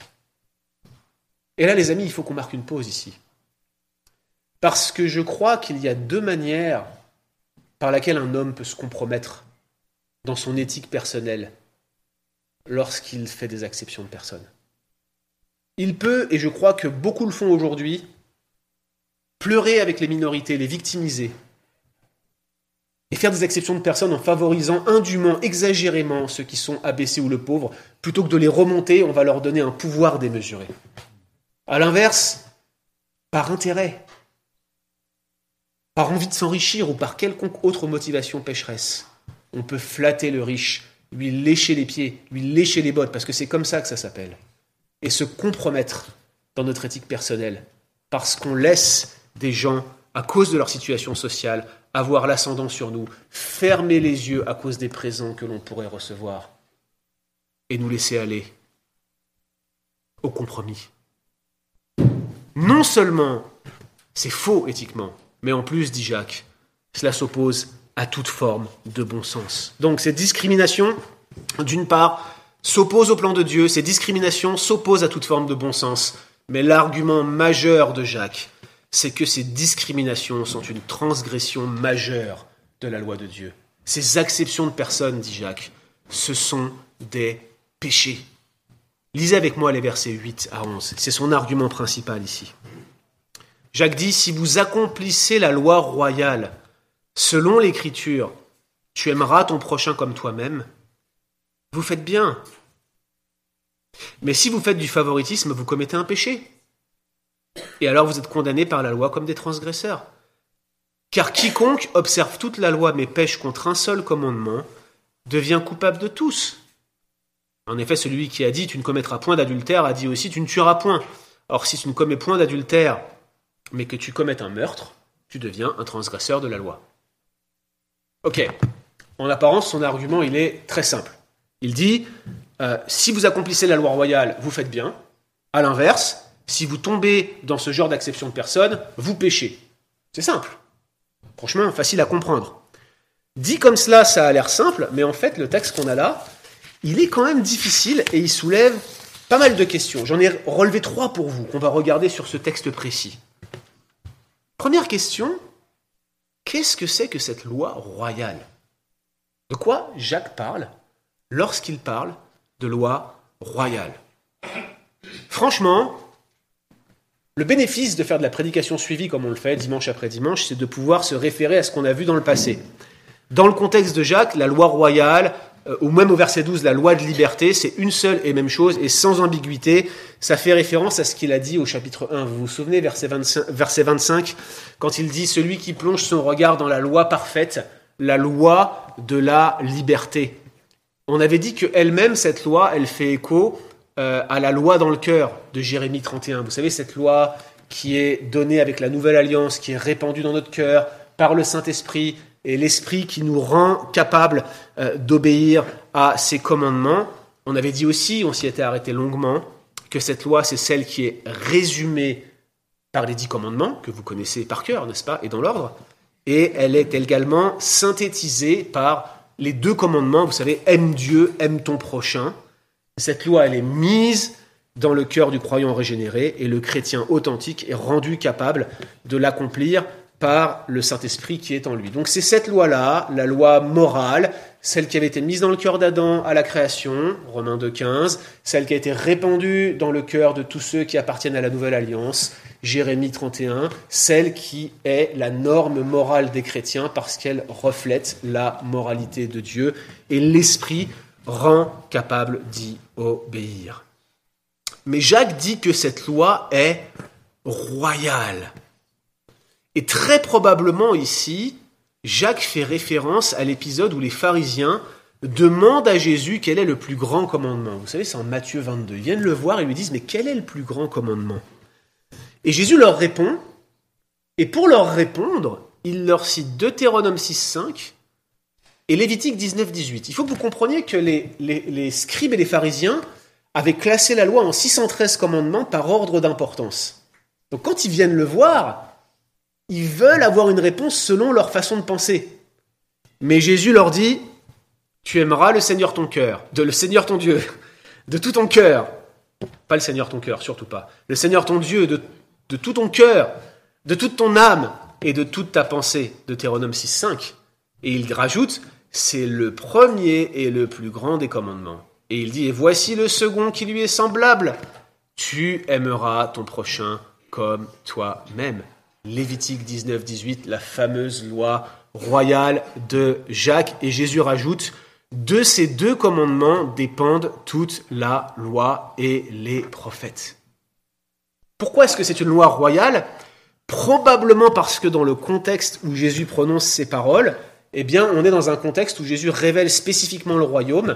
S1: Et là, les amis, il faut qu'on marque une pause ici. Parce que je crois qu'il y a deux manières par lesquelles un homme peut se compromettre dans son éthique personnelle lorsqu'il fait des exceptions de personnes. Il peut, et je crois que beaucoup le font aujourd'hui, pleurer avec les minorités, les victimiser, et faire des exceptions de personnes en favorisant indûment, exagérément ceux qui sont abaissés ou le pauvre, plutôt que de les remonter, on va leur donner un pouvoir démesuré. À l'inverse, par intérêt, par envie de s'enrichir ou par quelconque autre motivation pécheresse, on peut flatter le riche, lui lécher les pieds, lui lécher les bottes, parce que c'est comme ça que ça s'appelle, et se compromettre dans notre éthique personnelle, parce qu'on laisse des gens, à cause de leur situation sociale, avoir l'ascendant sur nous, fermer les yeux à cause des présents que l'on pourrait recevoir et nous laisser aller au compromis. Non seulement c'est faux éthiquement, mais en plus, dit Jacques, cela s'oppose à toute forme de bon sens. Donc cette discrimination, d'une part, s'oppose au plan de Dieu, ces discriminations s'opposent à toute forme de bon sens, mais l'argument majeur de Jacques, c'est que ces discriminations sont une transgression majeure de la loi de Dieu. Ces acceptions de personnes, dit Jacques, ce sont des péchés. Lisez avec moi les versets 8 à 11. C'est son argument principal ici. Jacques dit, si vous accomplissez la loi royale selon l'écriture, tu aimeras ton prochain comme toi-même, vous faites bien. Mais si vous faites du favoritisme, vous commettez un péché. Et alors vous êtes condamnés par la loi comme des transgresseurs. Car quiconque observe toute la loi mais pêche contre un seul commandement devient coupable de tous. En effet, celui qui a dit tu ne commettras point d'adultère a dit aussi tu ne tueras point. Or, si tu ne commets point d'adultère, mais que tu commettes un meurtre, tu deviens un transgresseur de la loi. Ok. En apparence, son argument, il est très simple. Il dit, euh, si vous accomplissez la loi royale, vous faites bien. À l'inverse, si vous tombez dans ce genre d'acception de personne, vous péchez. C'est simple. Franchement, facile à comprendre. Dit comme cela, ça a l'air simple, mais en fait, le texte qu'on a là, il est quand même difficile et il soulève pas mal de questions. J'en ai relevé trois pour vous, qu'on va regarder sur ce texte précis. Première question, qu'est-ce que c'est que cette loi royale? De quoi Jacques parle? Lorsqu'il parle de loi royale Franchement, le bénéfice de faire de la prédication suivie comme on le fait dimanche après dimanche, c'est de pouvoir se référer à ce qu'on a vu dans le passé. Dans le contexte de Jacques, la loi royale, euh, ou même au verset 12, la loi de liberté, c'est une seule et même chose, et sans ambiguïté, ça fait référence à ce qu'il a dit au chapitre 1. Vous vous souvenez, verset 25, verset 25 quand il dit Celui qui plonge son regard dans la loi parfaite, la loi de la liberté. On avait dit qu'elle-même, cette loi, elle fait écho euh, à la loi dans le cœur de Jérémie 31. Vous savez, cette loi qui est donnée avec la nouvelle alliance, qui est répandue dans notre cœur par le Saint-Esprit et l'Esprit qui nous rend capables euh, d'obéir à ses commandements. On avait dit aussi, on s'y était arrêté longuement, que cette loi, c'est celle qui est résumée par les dix commandements, que vous connaissez par cœur, n'est-ce pas, et dans l'ordre, et elle est également synthétisée par les deux commandements, vous savez, aime Dieu, aime ton prochain, cette loi, elle est mise dans le cœur du croyant régénéré et le chrétien authentique est rendu capable de l'accomplir par le Saint-Esprit qui est en lui. Donc c'est cette loi-là, la loi morale, celle qui avait été mise dans le cœur d'Adam à la création, Romains 2.15, celle qui a été répandue dans le cœur de tous ceux qui appartiennent à la nouvelle alliance, Jérémie 31, celle qui est la norme morale des chrétiens parce qu'elle reflète la moralité de Dieu et l'Esprit rend capable d'y obéir. Mais Jacques dit que cette loi est royale. Et très probablement ici, Jacques fait référence à l'épisode où les pharisiens demandent à Jésus quel est le plus grand commandement. Vous savez, c'est en Matthieu 22. Ils viennent le voir et lui disent, mais quel est le plus grand commandement? Et Jésus leur répond, et pour leur répondre, il leur cite Deutéronome 6.5 et Lévitique 19.18. Il faut que vous compreniez que les, les scribes et les pharisiens avaient classé la loi en 613 commandements par ordre d'importance. Donc quand ils viennent le voir, ils veulent avoir une réponse selon leur façon de penser. Mais Jésus leur dit, tu aimeras le Seigneur ton cœur, de le Seigneur ton Dieu, de tout ton cœur. Pas le Seigneur ton cœur, surtout pas. Le Seigneur ton Dieu, de, de tout ton cœur, de toute ton âme et de toute ta pensée. Deutéronome 6.5. Et il rajoute, c'est le premier et le plus grand des commandements. Et il dit, et voici le second qui lui est semblable. Tu aimeras ton prochain comme toi-même. Lévitique 19, 18, la fameuse loi royale de Jacques. Et Jésus rajoute, de ces deux commandements dépendent toute la loi et les prophètes. Pourquoi est-ce que c'est une loi royale? Probablement parce que dans le contexte où Jésus prononce ces paroles, eh bien, on est dans un contexte où Jésus révèle spécifiquement le royaume.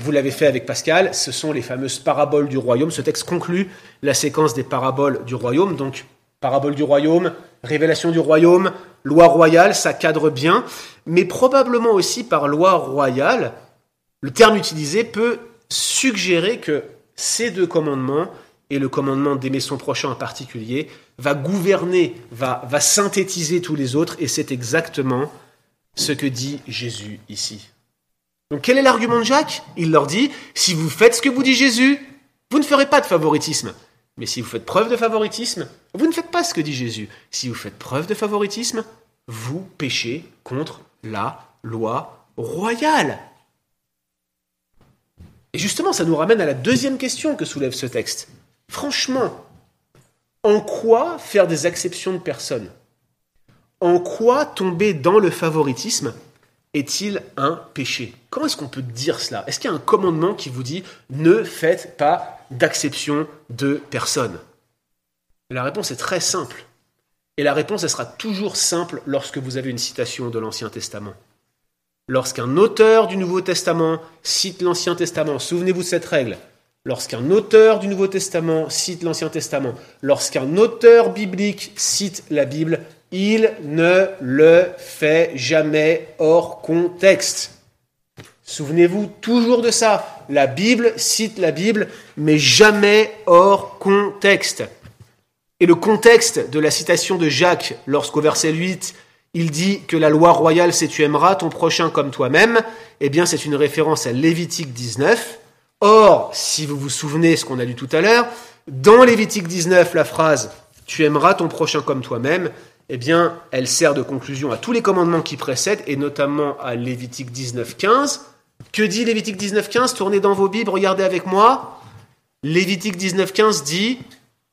S1: Vous l'avez fait avec Pascal, ce sont les fameuses paraboles du royaume. Ce texte conclut la séquence des paraboles du royaume. Donc, Parabole du royaume, révélation du royaume, loi royale, ça cadre bien, mais probablement aussi par loi royale, le terme utilisé peut suggérer que ces deux commandements, et le commandement d'aimer son prochain en particulier, va gouverner, va, synthétiser tous les autres, et c'est exactement ce que dit Jésus ici. Donc quel est l'argument de Jacques? Il leur dit, si vous faites ce que vous dit Jésus, vous ne ferez pas de favoritisme. Mais si vous faites preuve de favoritisme, vous ne faites pas ce que dit Jésus. Si vous faites preuve de favoritisme, vous péchez contre la loi royale. Et justement, ça nous ramène à la deuxième question que soulève ce texte. Franchement, en quoi faire des exceptions de personnes? En quoi tomber dans le favoritisme est-il un péché? Comment est-ce qu'on peut dire cela? Est-ce qu'il y a un commandement qui vous dit ne faites pas d'acception de personne La réponse est très simple. Et la réponse, elle sera toujours simple lorsque vous avez une citation de l'Ancien Testament. Lorsqu'un auteur du Nouveau Testament cite l'Ancien Testament, souvenez-vous de cette règle. Lorsqu'un auteur du Nouveau Testament cite l'Ancien Testament, lorsqu'un auteur biblique cite la Bible, il ne le fait jamais hors contexte. Souvenez-vous toujours de ça. La Bible cite la Bible, mais jamais hors contexte. Et le contexte de la citation de Jacques, lorsqu'au verset 8, il dit que la loi royale, c'est tu aimeras ton prochain comme toi-même, eh bien c'est une référence à Lévitique 19. Or, si vous vous souvenez ce qu'on a lu tout à l'heure, dans Lévitique 19, la phrase tu aimeras ton prochain comme toi-même, eh bien, elle sert de conclusion à tous les commandements qui précèdent, et notamment à Lévitique 19, 15, que dit Lévitique 19.15 Tournez dans vos Bibles, regardez avec moi. Lévitique 19.15 dit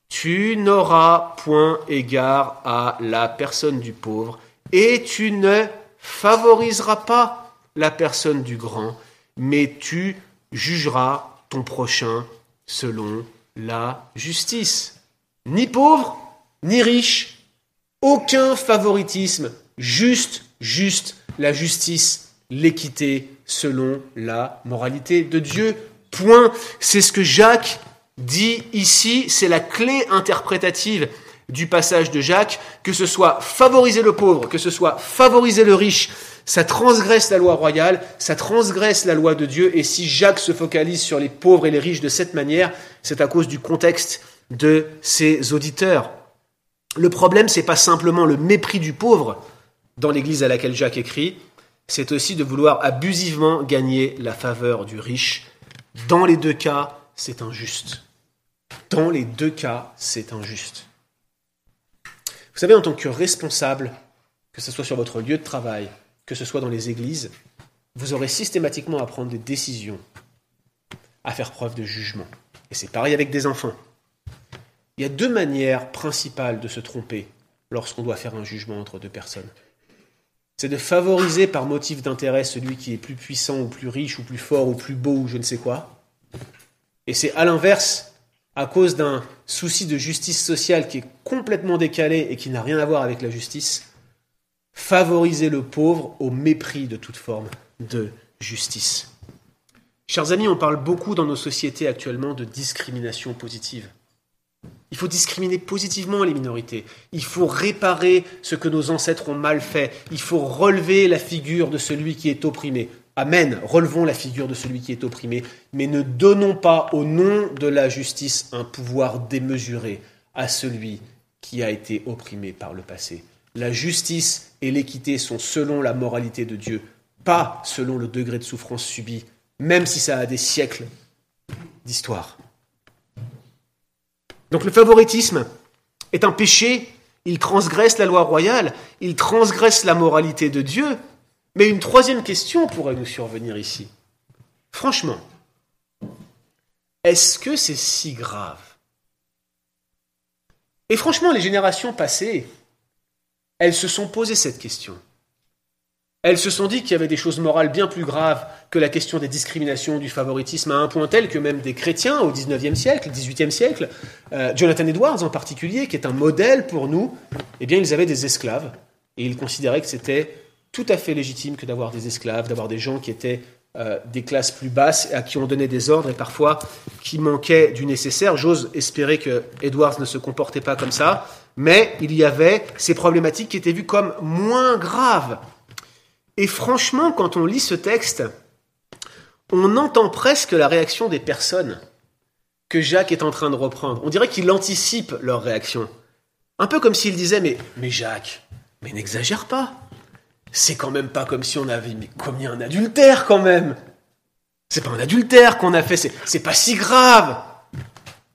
S1: Tu n'auras point égard à la personne du pauvre et tu ne favoriseras pas la personne du grand, mais tu jugeras ton prochain selon la justice. Ni pauvre, ni riche, aucun favoritisme, juste, juste la justice, l'équité, selon la moralité de Dieu. Point. C'est ce que Jacques dit ici, c'est la clé interprétative du passage de Jacques, que ce soit favoriser le pauvre, que ce soit favoriser le riche, ça transgresse la loi royale, ça transgresse la loi de Dieu, et si Jacques se focalise sur les pauvres et les riches de cette manière, c'est à cause du contexte de ses auditeurs. Le problème, c'est pas simplement le mépris du pauvre dans l'église à laquelle Jacques écrit, c'est aussi de vouloir abusivement gagner la faveur du riche. Dans les deux cas, c'est injuste. Dans les deux cas, c'est injuste. Vous savez, en tant que responsable, que ce soit sur votre lieu de travail, que ce soit dans les églises, vous aurez systématiquement à prendre des décisions, à faire preuve de jugement. Et c'est pareil avec des enfants. Il y a deux manières principales de se tromper lorsqu'on doit faire un jugement entre deux personnes. C'est de favoriser par motif d'intérêt celui qui est plus puissant ou plus riche ou plus fort ou plus beau ou je ne sais quoi. Et c'est à l'inverse, à cause d'un souci de justice sociale qui est complètement décalé et qui n'a rien à voir avec la justice, favoriser le pauvre au mépris de toute forme de justice. Chers amis, on parle beaucoup dans nos sociétés actuellement de discrimination positive. Il faut discriminer positivement les minorités. Il faut réparer ce que nos ancêtres ont mal fait. Il faut relever la figure de celui qui est opprimé. Amen. Relevons la figure de celui qui est opprimé. Mais ne donnons pas au nom de la justice un pouvoir démesuré à celui qui a été opprimé par le passé. La justice et l'équité sont selon la moralité de Dieu, pas selon le degré de souffrance subi, même si ça a des siècles d'histoire. Donc le favoritisme est un péché, il transgresse la loi royale, il transgresse la moralité de Dieu. Mais une troisième question pourrait nous survenir ici. Franchement, est-ce que c'est si grave? Et franchement, les générations passées, elles se sont posées cette question. Elles se sont dit qu'il y avait des choses morales bien plus graves que la question des discriminations, du favoritisme, à un point tel que même des chrétiens au XIXe siècle, XVIIIe siècle, euh, Jonathan Edwards en particulier, qui est un modèle pour nous, eh bien, ils avaient des esclaves et ils considéraient que c'était tout à fait légitime que d'avoir des esclaves, d'avoir des gens qui étaient euh, des classes plus basses, à qui on donnait des ordres et parfois qui manquaient du nécessaire. J'ose espérer que Edwards ne se comportait pas comme ça, mais il y avait ces problématiques qui étaient vues comme moins graves et franchement, quand on lit ce texte, on entend presque la réaction des personnes que Jacques est en train de reprendre. On dirait qu'il anticipe leur réaction. Un peu comme s'il disait mais, mais Jacques, mais n'exagère pas. C'est quand même pas comme si on avait commis un adultère quand même. C'est pas un adultère qu'on a fait, c'est pas si grave.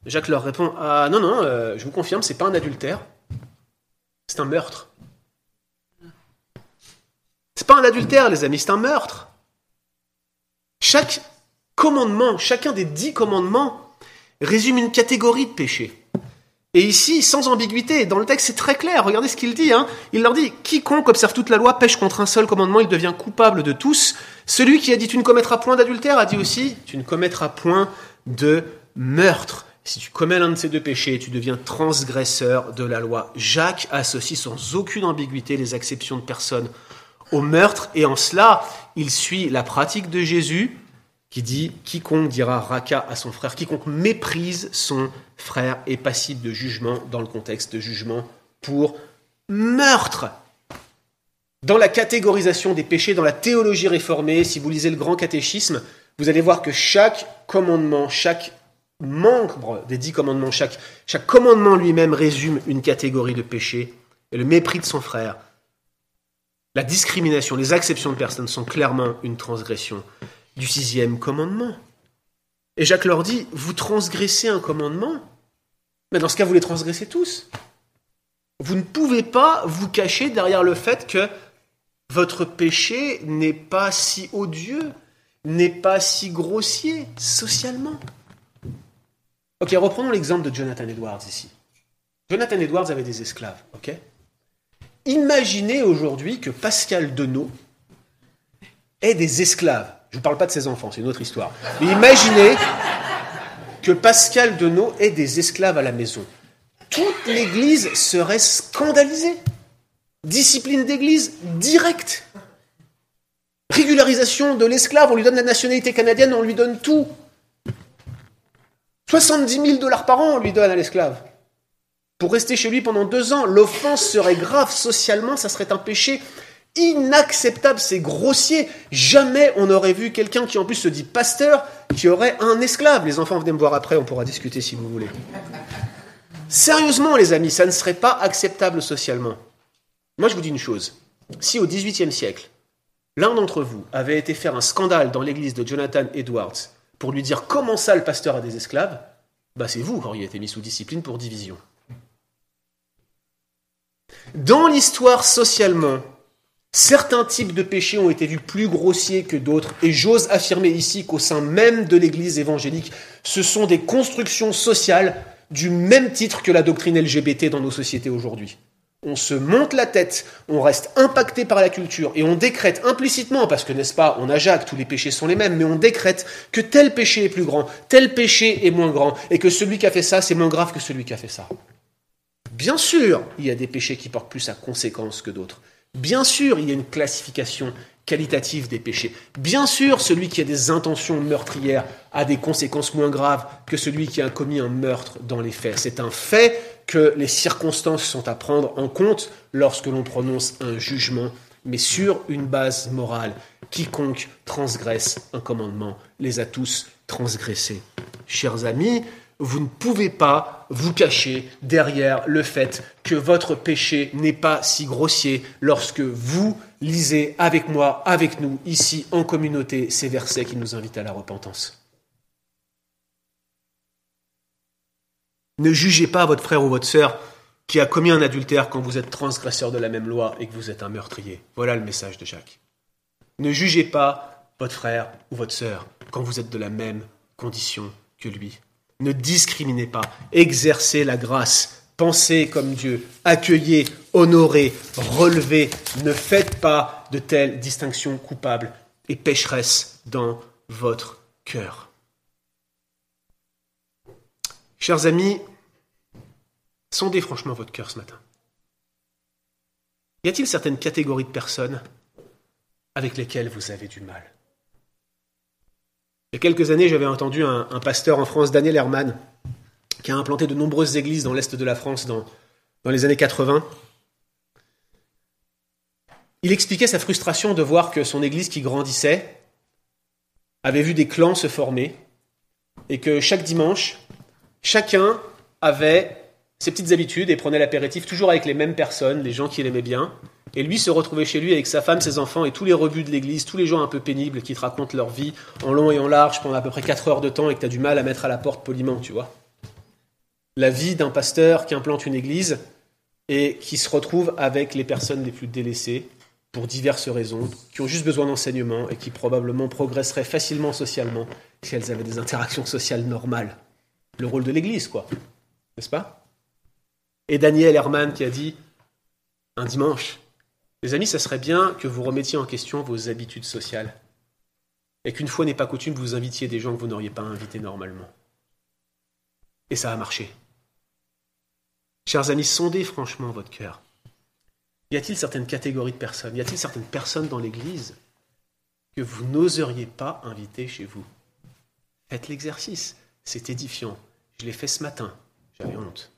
S1: Jacques leur répond Ah non, non, euh, je vous confirme, c'est pas un adultère. C'est un meurtre. C'est pas un adultère, les amis, c'est un meurtre. Chaque commandement, chacun des dix commandements résume une catégorie de péchés. Et ici, sans ambiguïté, dans le texte, c'est très clair. Regardez ce qu'il dit. Hein. Il leur dit Quiconque observe toute la loi pêche contre un seul commandement, il devient coupable de tous. Celui qui a dit Tu ne commettras point d'adultère a dit aussi Tu ne commettras point de meurtre. Si tu commets l'un de ces deux péchés, tu deviens transgresseur de la loi. Jacques associe sans aucune ambiguïté les exceptions de personnes au meurtre, et en cela, il suit la pratique de Jésus qui dit quiconque dira raka à son frère, quiconque méprise son frère est passible de jugement dans le contexte de jugement pour meurtre. Dans la catégorisation des péchés, dans la théologie réformée, si vous lisez le grand catéchisme, vous allez voir que chaque commandement, chaque membre des dix commandements, chaque, chaque commandement lui-même résume une catégorie de péché. Et le mépris de son frère, la discrimination, les acceptions de personnes sont clairement une transgression du sixième commandement. Et Jacques leur dit, vous transgressez un commandement, mais dans ce cas, vous les transgressez tous. Vous ne pouvez pas vous cacher derrière le fait que votre péché n'est pas si odieux, n'est pas si grossier socialement. Ok, reprenons l'exemple de Jonathan Edwards ici. Jonathan Edwards avait des esclaves, ok? Imaginez aujourd'hui que Pascal Denot ait des esclaves. Je ne parle pas de ses enfants, c'est une autre histoire. Imaginez que Pascal Denot ait des esclaves à la maison. Toute l'Église serait scandalisée. Discipline d'Église directe. Régularisation de l'esclave, on lui donne la nationalité canadienne, on lui donne tout. 70 000 dollars par an, on lui donne à l'esclave pour rester chez lui pendant deux ans. L'offense serait grave socialement, ça serait un péché inacceptable, c'est grossier. Jamais on n'aurait vu quelqu'un qui en plus se dit pasteur, qui aurait un esclave. Les enfants, venez me voir après, on pourra discuter si vous voulez. Sérieusement, les amis, ça ne serait pas acceptable socialement. Moi, je vous dis une chose. Si au XVIIIe siècle, l'un d'entre vous avait été faire un scandale dans l'église de Jonathan Edwards pour lui dire comment ça le pasteur a des esclaves, bah c'est vous qui auriez été mis sous discipline pour division. Dans l'histoire socialement, certains types de péchés ont été vus plus grossiers que d'autres, et j'ose affirmer ici qu'au sein même de l'Église évangélique, ce sont des constructions sociales du même titre que la doctrine LGBT dans nos sociétés aujourd'hui. On se monte la tête, on reste impacté par la culture et on décrète implicitement, parce que n'est-ce pas, on a Jacques, tous les péchés sont les mêmes, mais on décrète que tel péché est plus grand, tel péché est moins grand, et que celui qui a fait ça, c'est moins grave que celui qui a fait ça. Bien sûr, il y a des péchés qui portent plus à conséquence que d'autres. Bien sûr, il y a une classification qualitative des péchés. Bien sûr, celui qui a des intentions meurtrières a des conséquences moins graves que celui qui a commis un meurtre dans les faits. C'est un fait que les circonstances sont à prendre en compte lorsque l'on prononce un jugement, mais sur une base morale. Quiconque transgresse un commandement les a tous transgressés. Chers amis, vous ne pouvez pas vous cacher derrière le fait que votre péché n'est pas si grossier lorsque vous lisez avec moi, avec nous, ici en communauté, ces versets qui nous invitent à la repentance. Ne jugez pas votre frère ou votre sœur qui a commis un adultère quand vous êtes transgresseur de la même loi et que vous êtes un meurtrier. Voilà le message de Jacques. Ne jugez pas votre frère ou votre sœur quand vous êtes de la même condition que lui. Ne discriminez pas, exercez la grâce, pensez comme Dieu, accueillez, honorez, relevez, ne faites pas de telles distinctions coupables et pécheresses dans votre cœur. Chers amis, sondez franchement votre cœur ce matin. Y a-t-il certaines catégories de personnes avec lesquelles vous avez du mal? Il y a quelques années, j'avais entendu un, pasteur en France, Daniel Herman, qui a implanté de nombreuses églises dans l'Est de la France dans, dans les années 80. Il expliquait sa frustration de voir que son église qui grandissait avait vu des clans se former et que chaque dimanche, chacun avait ses petites habitudes et prenait l'apéritif toujours avec les mêmes personnes, les gens qu'il aimait bien, et lui se retrouvait chez lui avec sa femme, ses enfants et tous les rebuts de l'église, tous les gens un peu pénibles qui te racontent leur vie en long et en large pendant à peu près 4 heures de temps et que tu as du mal à mettre à la porte poliment, tu vois. La vie d'un pasteur qui implante une église et qui se retrouve avec les personnes les plus délaissées pour diverses raisons, qui ont juste besoin d'enseignement et qui probablement progresseraient facilement socialement si elles avaient des interactions sociales normales. Le rôle de l'église, quoi. N'est-ce pas? Et Daniel Herman qui a dit un dimanche, les amis, ça serait bien que vous remettiez en question vos habitudes sociales. Et qu'une fois n'est pas coutume, vous invitiez des gens que vous n'auriez pas invités normalement. Et ça a marché. Chers amis, sondez franchement votre cœur. Y a-t-il certaines catégories de personnes Y a-t-il certaines personnes dans l'Église que vous n'oseriez pas inviter chez vous? Faites l'exercice. C'est édifiant. Je l'ai fait ce matin. J'avais honte.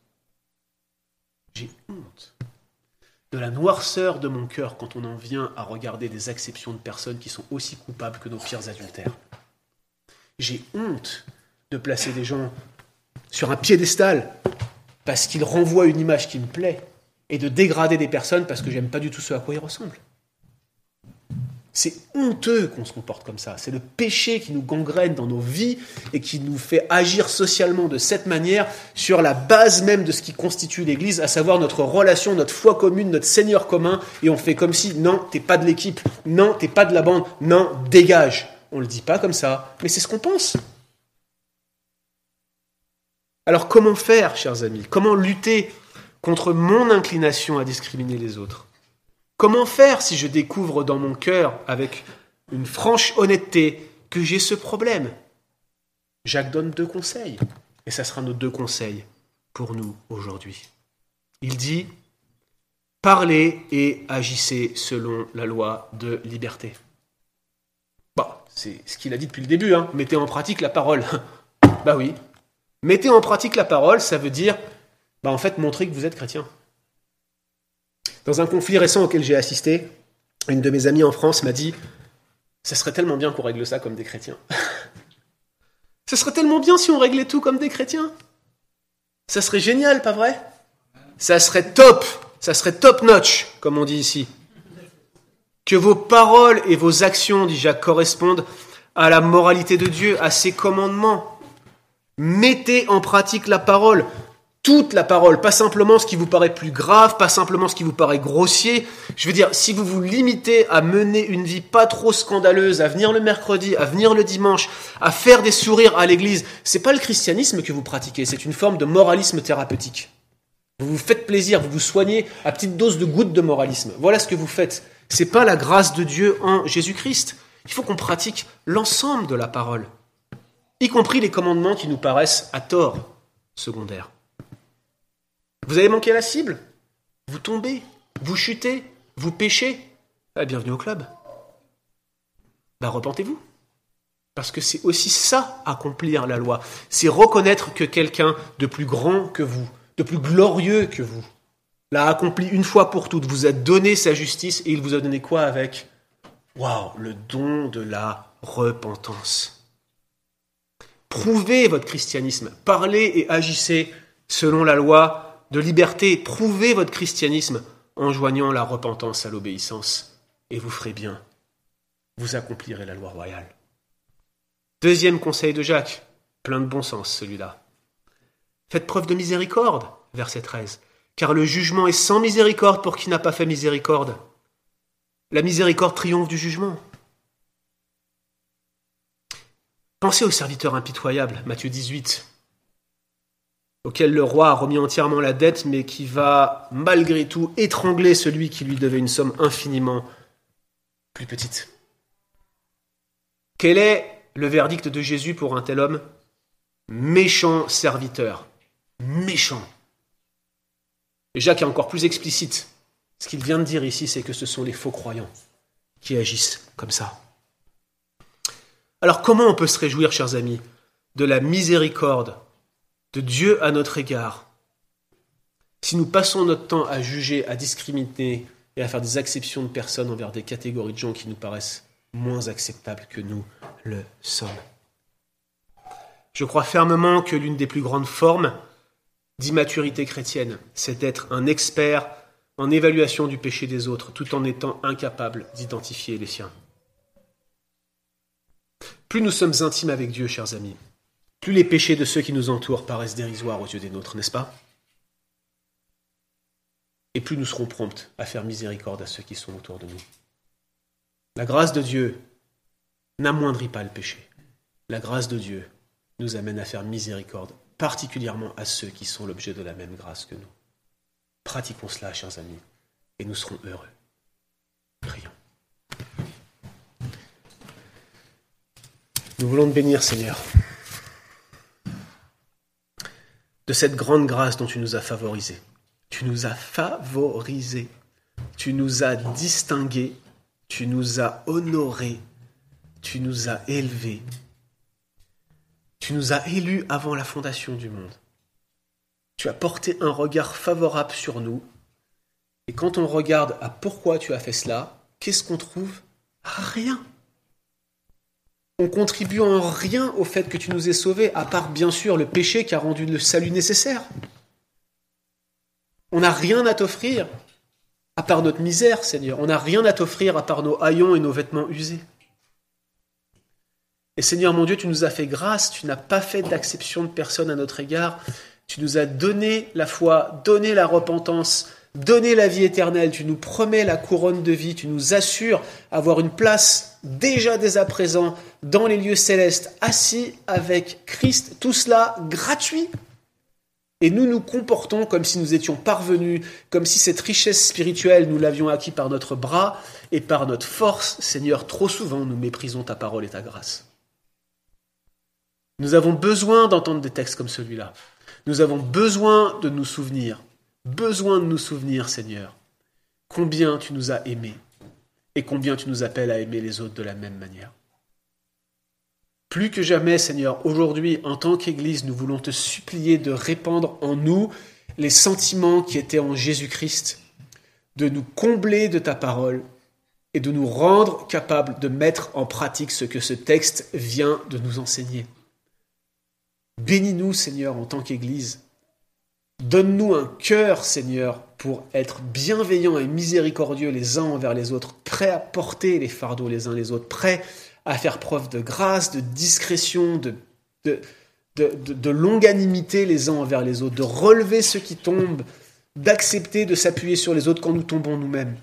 S1: J'ai honte de la noirceur de mon cœur quand on en vient à regarder des exceptions de personnes qui sont aussi coupables que nos pires adultères. J'ai honte de placer des gens sur un piédestal parce qu'ils renvoient une image qui me plaît et de dégrader des personnes parce que j'aime pas du tout ce à quoi ils ressemblent. C'est honteux qu'on se comporte comme ça. C'est le péché qui nous gangrène dans nos vies et qui nous fait agir socialement de cette manière sur la base même de ce qui constitue l'Église, à savoir notre relation, notre foi commune, notre Seigneur commun. Et on fait comme si, non, t'es pas de l'équipe, non, t'es pas de la bande, non, dégage. On le dit pas comme ça, mais c'est ce qu'on pense. Alors comment faire, chers amis? Comment lutter contre mon inclination à discriminer les autres? Comment faire si je découvre dans mon cœur, avec une franche honnêteté, que j'ai ce problème? Jacques donne deux conseils, et ça sera nos deux conseils pour nous aujourd'hui. Il dit, parlez et agissez selon la loi de liberté. Bah, c'est ce qu'il a dit depuis le début, hein. mettez en pratique la parole. bah oui, mettez en pratique la parole, ça veut dire, bah en fait, montrer que vous êtes chrétien. Dans un conflit récent auquel j'ai assisté, une de mes amies en France m'a dit Ça serait tellement bien qu'on règle ça comme des chrétiens. ça serait tellement bien si on réglait tout comme des chrétiens. Ça serait génial, pas vrai? Ça serait top, ça serait top notch, comme on dit ici. Que vos paroles et vos actions, dit correspondent à la moralité de Dieu, à ses commandements. Mettez en pratique la parole. Toute la parole, pas simplement ce qui vous paraît plus grave, pas simplement ce qui vous paraît grossier. Je veux dire, si vous vous limitez à mener une vie pas trop scandaleuse, à venir le mercredi, à venir le dimanche, à faire des sourires à l'église, c'est pas le christianisme que vous pratiquez, c'est une forme de moralisme thérapeutique. Vous vous faites plaisir, vous vous soignez à petite dose de gouttes de moralisme. Voilà ce que vous faites. C'est pas la grâce de Dieu en Jésus-Christ. Il faut qu'on pratique l'ensemble de la parole, y compris les commandements qui nous paraissent à tort secondaires. Vous avez manqué la cible? Vous tombez Vous chutez Vous péchez ah, Bienvenue au club. Ben, repentez-vous. Parce que c'est aussi ça, accomplir la loi. C'est reconnaître que quelqu'un de plus grand que vous, de plus glorieux que vous, l'a accompli une fois pour toutes, vous a donné sa justice et il vous a donné quoi avec? Waouh, le don de la repentance. Prouvez votre christianisme, parlez et agissez selon la loi de liberté, prouvez votre christianisme en joignant la repentance à l'obéissance, et vous ferez bien. Vous accomplirez la loi royale. Deuxième conseil de Jacques, plein de bon sens celui-là. Faites preuve de miséricorde, verset 13, car le jugement est sans miséricorde pour qui n'a pas fait miséricorde. La miséricorde triomphe du jugement. Pensez au serviteur impitoyable, Matthieu 18 auquel le roi a remis entièrement la dette, mais qui va malgré tout étrangler celui qui lui devait une somme infiniment plus petite. Quel est le verdict de Jésus pour un tel homme? Méchant serviteur. Méchant. Et Jacques est encore plus explicite. Ce qu'il vient de dire ici, c'est que ce sont les faux croyants qui agissent comme ça. Alors comment on peut se réjouir, chers amis, de la miséricorde de Dieu à notre égard, si nous passons notre temps à juger, à discriminer et à faire des exceptions de personnes envers des catégories de gens qui nous paraissent moins acceptables que nous le sommes. Je crois fermement que l'une des plus grandes formes d'immaturité chrétienne, c'est d'être un expert en évaluation du péché des autres, tout en étant incapable d'identifier les siens. Plus nous sommes intimes avec Dieu, chers amis, plus les péchés de ceux qui nous entourent paraissent dérisoires aux yeux des nôtres, n'est-ce pas? Et plus nous serons promptes à faire miséricorde à ceux qui sont autour de nous. La grâce de Dieu n'amoindrit pas le péché. La grâce de Dieu nous amène à faire miséricorde, particulièrement à ceux qui sont l'objet de la même grâce que nous. Pratiquons cela, chers amis, et nous serons heureux. Prions. Nous voulons te bénir, Seigneur de cette grande grâce dont tu nous as favorisés. Tu nous as favorisés, tu nous as distingués, tu nous as honorés, tu nous as élevés, tu nous as élus avant la fondation du monde. Tu as porté un regard favorable sur nous. Et quand on regarde à pourquoi tu as fait cela, qu'est-ce qu'on trouve? Rien. On contribue en rien au fait que tu nous aies sauvés, à part bien sûr le péché qui a rendu le salut nécessaire. On n'a rien à t'offrir, à part notre misère, Seigneur. On n'a rien à t'offrir à part nos haillons et nos vêtements usés. Et Seigneur mon Dieu, tu nous as fait grâce, tu n'as pas fait d'acception de personne à notre égard. Tu nous as donné la foi, donné la repentance, donner la vie éternelle, tu nous promets la couronne de vie, tu nous assures avoir une place déjà dès à présent dans les lieux célestes, assis avec Christ, tout cela gratuit. Et nous nous comportons comme si nous étions parvenus, comme si cette richesse spirituelle, nous l'avions acquis par notre bras et par notre force. Seigneur, trop souvent, nous méprisons ta parole et ta grâce. Nous avons besoin d'entendre des textes comme celui-là. Nous avons besoin de nous souvenir besoin de nous souvenir, Seigneur, combien tu nous as aimés et combien tu nous appelles à aimer les autres de la même manière. Plus que jamais, Seigneur, aujourd'hui, en tant qu'Église, nous voulons te supplier de répandre en nous les sentiments qui étaient en Jésus-Christ, de nous combler de ta parole et de nous rendre capables de mettre en pratique ce que ce texte vient de nous enseigner. Bénis-nous, Seigneur, en tant qu'Église, Donne-nous un cœur, Seigneur, pour être bienveillants et miséricordieux les uns envers les autres, prêts à porter les fardeaux les uns les autres, prêts à faire preuve de grâce, de discrétion, de, longanimité les uns envers les autres, de relever ceux qui tombent, d'accepter de s'appuyer sur les autres quand nous tombons nous-mêmes.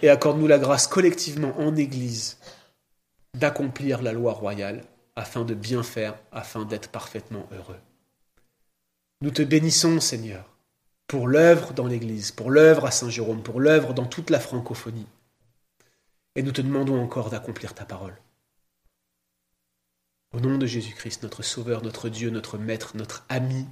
S1: Et accorde-nous la grâce collectivement en Église d'accomplir la loi royale afin de bien faire, afin d'être parfaitement heureux. Nous te bénissons, Seigneur, pour l'œuvre dans l'Église, pour l'œuvre à Saint-Jérôme, pour l'œuvre dans toute la francophonie. Et nous te demandons encore d'accomplir ta parole. Au nom de Jésus-Christ, notre Sauveur, notre Dieu, notre Maître, notre ami,